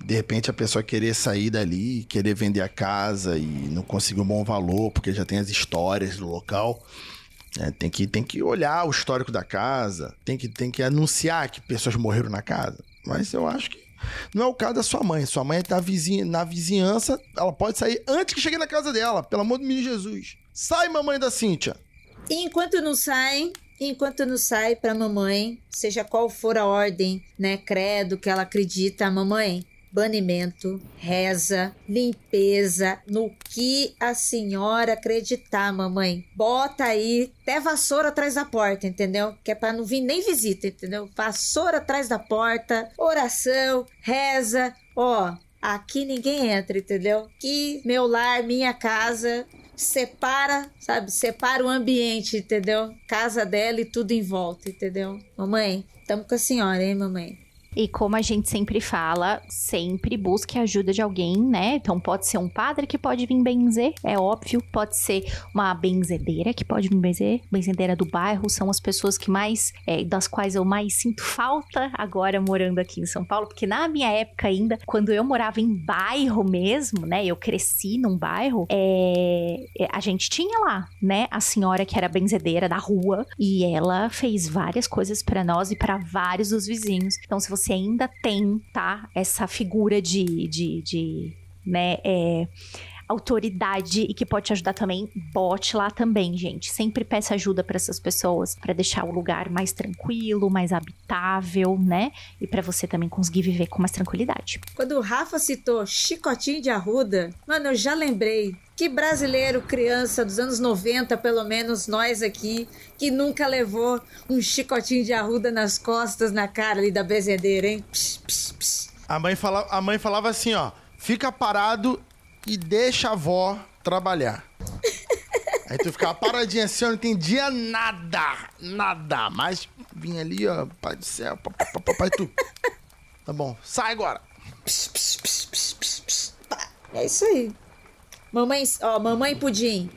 S3: de repente a pessoa querer sair dali, querer vender a casa e não conseguir um bom valor, porque já tem as histórias do local. É, tem, que, tem que olhar o histórico da casa, tem que, tem que anunciar que pessoas morreram na casa. Mas eu acho que não é o caso da sua mãe. Sua mãe tá vizinha, na vizinhança, ela pode sair antes que chegue na casa dela, pelo amor do menino Jesus. Sai, mamãe da Cíntia.
S1: enquanto não sai, enquanto não sai pra mamãe, seja qual for a ordem, né, credo que ela acredita, mamãe, banimento, reza, limpeza, no que a senhora acreditar, mamãe. Bota aí até vassoura atrás da porta, entendeu? Que é pra não vir nem visita, entendeu? Vassoura atrás da porta, oração, reza. Ó, aqui ninguém entra, entendeu? Que meu lar, minha casa, separa, sabe? Separa o ambiente, entendeu? Casa dela e tudo em volta, entendeu? Mamãe, tamo com a senhora, hein, mamãe?
S2: E como a gente sempre fala, sempre busque ajuda de alguém, né? Então pode ser um padre que pode vir benzer, é óbvio. Pode ser uma benzedeira que pode vir benzer. Benzedeira do bairro são as pessoas que mais, é, das quais eu mais sinto falta agora morando aqui em São Paulo, porque na minha época ainda, quando eu morava em bairro mesmo, né? Eu cresci num bairro, é, é a gente tinha lá, né? A senhora que era benzedeira da rua e ela fez várias coisas para nós e para vários dos vizinhos. Então, se você você ainda tem, tá? Essa figura de, de, de né? É, autoridade e que pode te ajudar também, bote lá também, gente. Sempre peça ajuda para essas pessoas para deixar o lugar mais tranquilo, mais habitável, né? E para você também conseguir viver com mais tranquilidade.
S1: Quando o Rafa citou Chicotinho de Arruda, mano, eu já lembrei que brasileiro, criança dos anos 90, pelo menos nós aqui, que nunca levou um chicotinho de arruda nas costas, na cara ali da bezedeira, hein? Psh, psh,
S3: psh. A, mãe fala, a mãe falava assim, ó, fica parado e deixa a avó trabalhar. Aí tu ficava paradinha assim, eu não entendia nada, nada. Mas vinha ali, ó, pai do céu, papai, papai, tu. Tá bom, sai agora.
S1: É isso aí. Mamãe, ó, mamãe Pudim.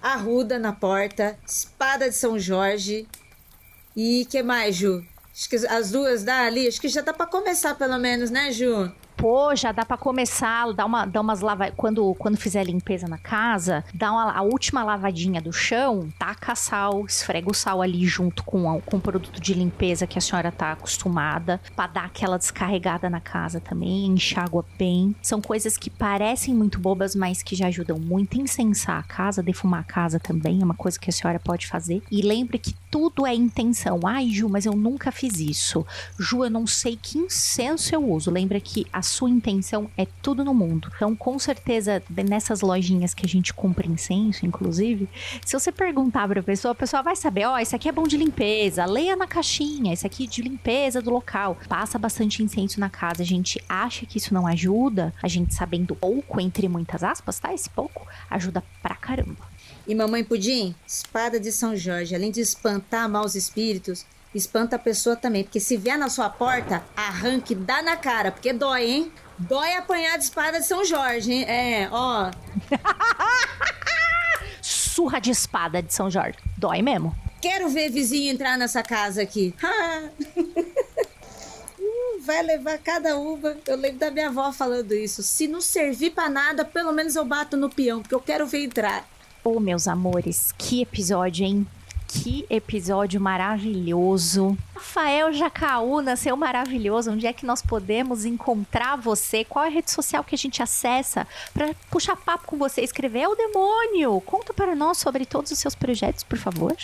S1: Arruda na porta, espada de São Jorge. E que mais, Ju? Acho que as duas dá ali, acho que já dá para começar pelo menos, né, Ju?
S2: Pô, já dá para começar, dar uma, dar umas lava... quando quando fizer a limpeza na casa, dá uma, a última lavadinha do chão, taca sal, esfrega o sal ali junto com, com o produto de limpeza que a senhora tá acostumada, para dar aquela descarregada na casa também, enxágua bem. São coisas que parecem muito bobas, mas que já ajudam muito incensar a casa, defumar a casa também, é uma coisa que a senhora pode fazer. E lembre que tudo é intenção. Ai, Ju, mas eu nunca fiz isso. Ju, eu não sei que incenso eu uso. Lembra que a sua intenção é tudo no mundo. Então, com certeza, nessas lojinhas que a gente compra incenso, inclusive, se você perguntar pra pessoa, a pessoa vai saber, ó, oh, esse aqui é bom de limpeza, leia na caixinha, esse aqui é de limpeza do local. Passa bastante incenso na casa, a gente acha que isso não ajuda, a gente sabendo pouco, entre muitas aspas, tá? Esse pouco ajuda pra caramba.
S1: E mamãe Pudim, espada de São Jorge, além de espantar maus espíritos, espanta a pessoa também. Porque se vier na sua porta, arranque, dá na cara, porque dói, hein? Dói apanhar de espada de São Jorge, hein? É, ó.
S2: Surra de espada de São Jorge. Dói mesmo.
S1: Quero ver vizinho entrar nessa casa aqui. Uh, vai levar cada uva. Eu lembro da minha avó falando isso. Se não servir para nada, pelo menos eu bato no peão, porque eu quero ver entrar.
S2: Oh, meus amores, que episódio, hein? Que episódio maravilhoso. Rafael Jacaúna, seu maravilhoso, onde é que nós podemos encontrar você? Qual é a rede social que a gente acessa para puxar papo com você? Escrever é o demônio. Conta para nós sobre todos os seus projetos, por favor.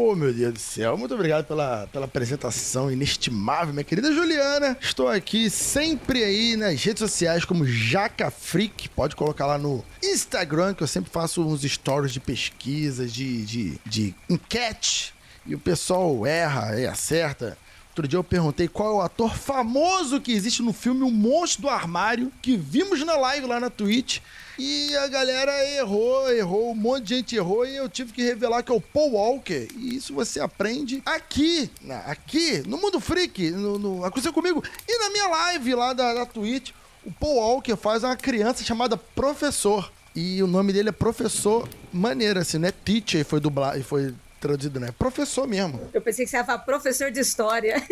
S3: Oh, meu Deus do céu. Muito obrigado pela, pela apresentação inestimável, minha querida Juliana. Estou aqui sempre aí nas redes sociais como Jaca Freak. Pode colocar lá no Instagram, que eu sempre faço uns stories de pesquisas, de, de, de enquete. E o pessoal erra e acerta. Outro dia eu perguntei qual é o ator famoso que existe no filme O Monstro do Armário, que vimos na live lá na Twitch. E a galera errou, errou, um monte de gente errou e eu tive que revelar que é o Paul Walker. E isso você aprende aqui, aqui, no Mundo Freak, no, no, aconteceu comigo. E na minha live lá da, da Twitch, o Paul Walker faz uma criança chamada Professor. E o nome dele é Professor Maneira, assim, né? Teacher foi dublado, foi traduzido, né? Professor mesmo.
S1: Eu pensei que você ia falar professor de história.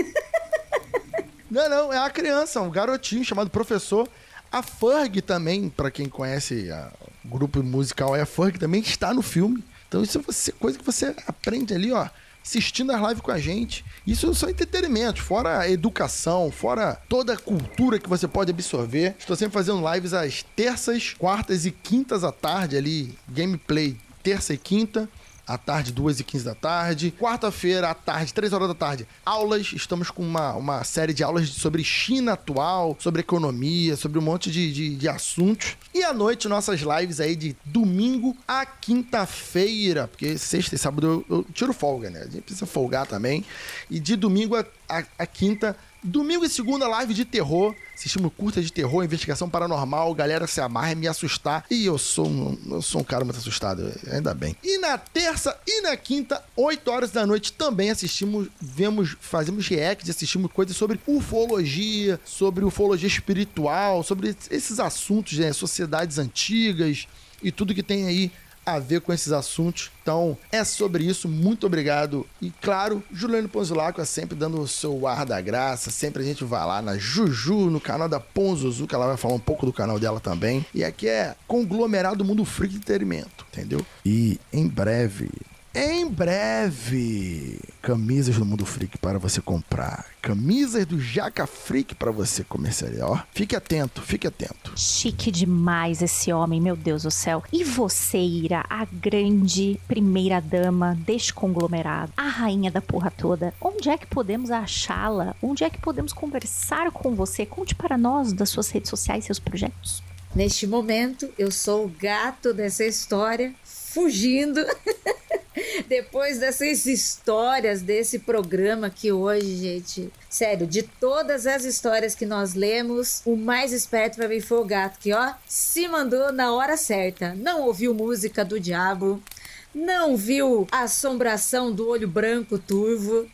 S3: Não, não, é a criança, um garotinho chamado Professor. A Ferg também, para quem conhece o grupo musical, é a Ferg também está no filme. Então isso é coisa que você aprende ali, ó, assistindo as lives com a gente. Isso são entretenimentos, fora a educação, fora toda a cultura que você pode absorver. Estou sempre fazendo lives às terças, quartas e quintas à tarde ali, gameplay terça e quinta à tarde, 2 e 15 da tarde. Quarta-feira, à tarde, 3 horas da tarde, aulas. Estamos com uma, uma série de aulas sobre China atual, sobre economia, sobre um monte de, de, de assuntos. E à noite, nossas lives aí de domingo a quinta-feira, porque sexta e sábado eu, eu, tiro folga, né? A gente precisa folgar também. E de domingo a, a, a quinta, Domingo e segunda, live de terror. Assistimos curta de terror, investigação paranormal, galera se amarra e me assustar. E eu sou um, eu sou um cara muito assustado, ainda bem. E na terça e na quinta, 8 horas da noite, também assistimos, vemos, fazemos react, assistimos coisas sobre ufologia, sobre ufologia espiritual, sobre esses assuntos, né? Sociedades antigas e tudo que tem aí a ver com esses assuntos. Então, é sobre isso. Muito obrigado. E, claro, Juliano Ponzulaco é sempre dando o seu ar da graça. Sempre a gente vai lá na Juju, no canal da Ponzuzu, que ela vai falar um pouco do canal dela também. E aqui é conglomerado Mundo Freak de Entretenimento, entendeu? E em breve em breve, camisas do Mundo Freak para você comprar. Camisas do Jaca Freak para você comercializar. Ó, fique atento, fique atento.
S2: Chique demais esse homem, meu Deus do céu. E você, Ira, a grande primeira dama deste conglomerado, a rainha da porra toda, onde é que podemos achá-la? Onde é que podemos conversar com você? Conte para nós das suas redes sociais, seus projetos.
S1: Neste momento, eu sou o gato dessa história, fugindo. Depois dessas histórias desse programa que hoje, gente, sério, de todas as histórias que nós lemos, o mais esperto para mim foi o gato que, ó, se mandou na hora certa. Não ouviu música do diabo, não viu a assombração do olho branco turvo,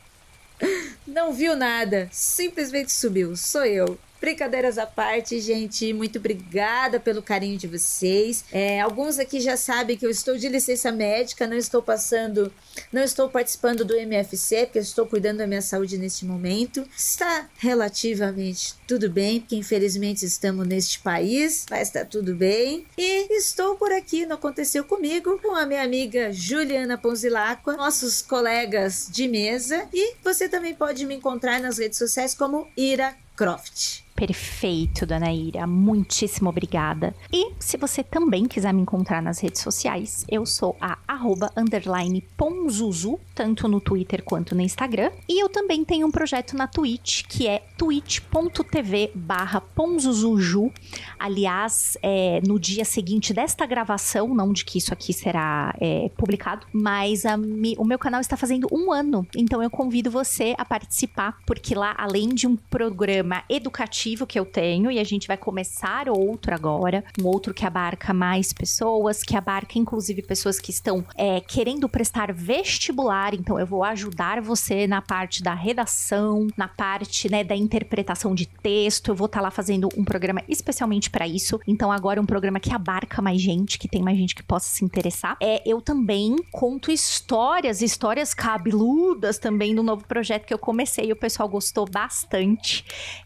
S1: não viu nada, simplesmente subiu. Sou eu. Brincadeiras à parte, gente, muito obrigada pelo carinho de vocês. É, alguns aqui já sabem que eu estou de licença médica, não estou passando, não estou participando do MFC, porque estou cuidando da minha saúde neste momento. Está relativamente tudo bem, porque infelizmente estamos neste país, mas está tudo bem. E estou por aqui, não aconteceu comigo, com a minha amiga Juliana Ponzilacqua, nossos colegas de mesa. E você também pode me encontrar nas redes sociais como Ira Croft.
S2: Perfeito, dona Ira. Muitíssimo obrigada. E se você também quiser me encontrar nas redes sociais, eu sou a arroba underline ponzuzu, tanto no Twitter quanto no Instagram. E eu também tenho um projeto na Twitch, que é twitch.tv barra ponzuzuju. Aliás, é, no dia seguinte desta gravação, não de que isso aqui será é, publicado, mas mi, o meu canal está fazendo um ano. Então eu convido você a participar, porque lá, além de um programa educativo, que eu tenho e a gente vai começar outro agora, um outro que abarca mais pessoas, que abarca inclusive pessoas que estão é, querendo prestar vestibular. Então eu vou ajudar você na parte da redação, na parte né, da interpretação de texto. Eu vou estar tá lá fazendo um programa especialmente para isso. Então agora um programa que abarca mais gente, que tem mais gente que possa se interessar. É, eu também conto histórias, histórias cabeludas também do novo projeto que eu comecei. O pessoal gostou bastante.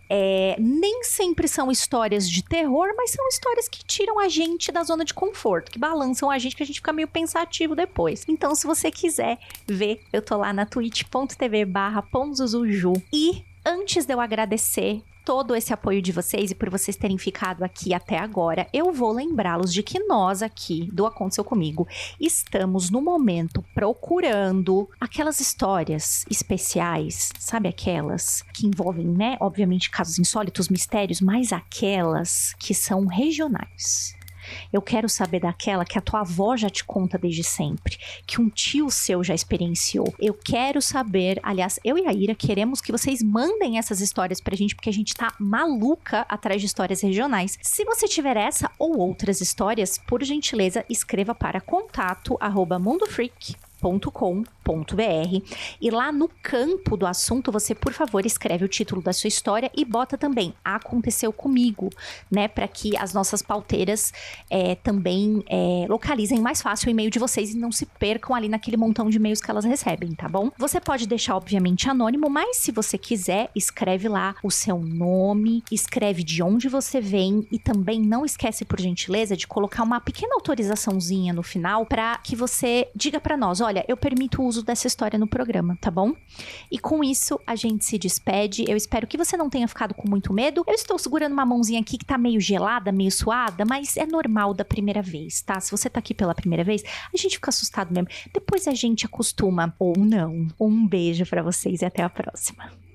S2: É, nem sempre são histórias de terror, mas são histórias que tiram a gente da zona de conforto, que balançam a gente, que a gente fica meio pensativo depois. Então, se você quiser ver, eu tô lá na twitch.tv barra Ponzuzuju. E antes de eu agradecer todo esse apoio de vocês e por vocês terem ficado aqui até agora, eu vou lembrá-los de que nós aqui do Aconteceu Comigo estamos no momento procurando aquelas histórias especiais, sabe aquelas que envolvem, né, obviamente casos insólitos, mistérios, mas aquelas que são regionais. Eu quero saber daquela que a tua avó já te conta desde sempre, que um tio seu já experienciou. Eu quero saber, aliás, eu e a Ira queremos que vocês mandem essas histórias pra gente, porque a gente tá maluca atrás de histórias regionais. Se você tiver essa ou outras histórias, por gentileza, escreva para contato arroba mundofreak.com www.cultura.br e lá no campo do assunto você, por favor, escreve o título da sua história e bota também aconteceu comigo, né, para que as nossas pauteiras é, também é, localizem mais fácil o e-mail de vocês e não se percam ali naquele montão de e-mails que elas recebem, tá bom? Você pode deixar obviamente anônimo, mas se você quiser, escreve lá o seu nome, escreve de onde você vem e também não esquece por gentileza de colocar uma pequena autorizaçãozinha no final para que você diga para nós, olha, eu permito o uso dessa história no programa, tá bom? E com isso a gente se despede. Eu espero que você não tenha ficado com muito medo. Eu estou segurando uma mãozinha aqui que tá meio gelada, meio suada, mas é normal da primeira vez, tá? Se você tá aqui pela primeira vez, a gente fica assustado mesmo. Depois a gente acostuma ou não. Um beijo para vocês e até a próxima.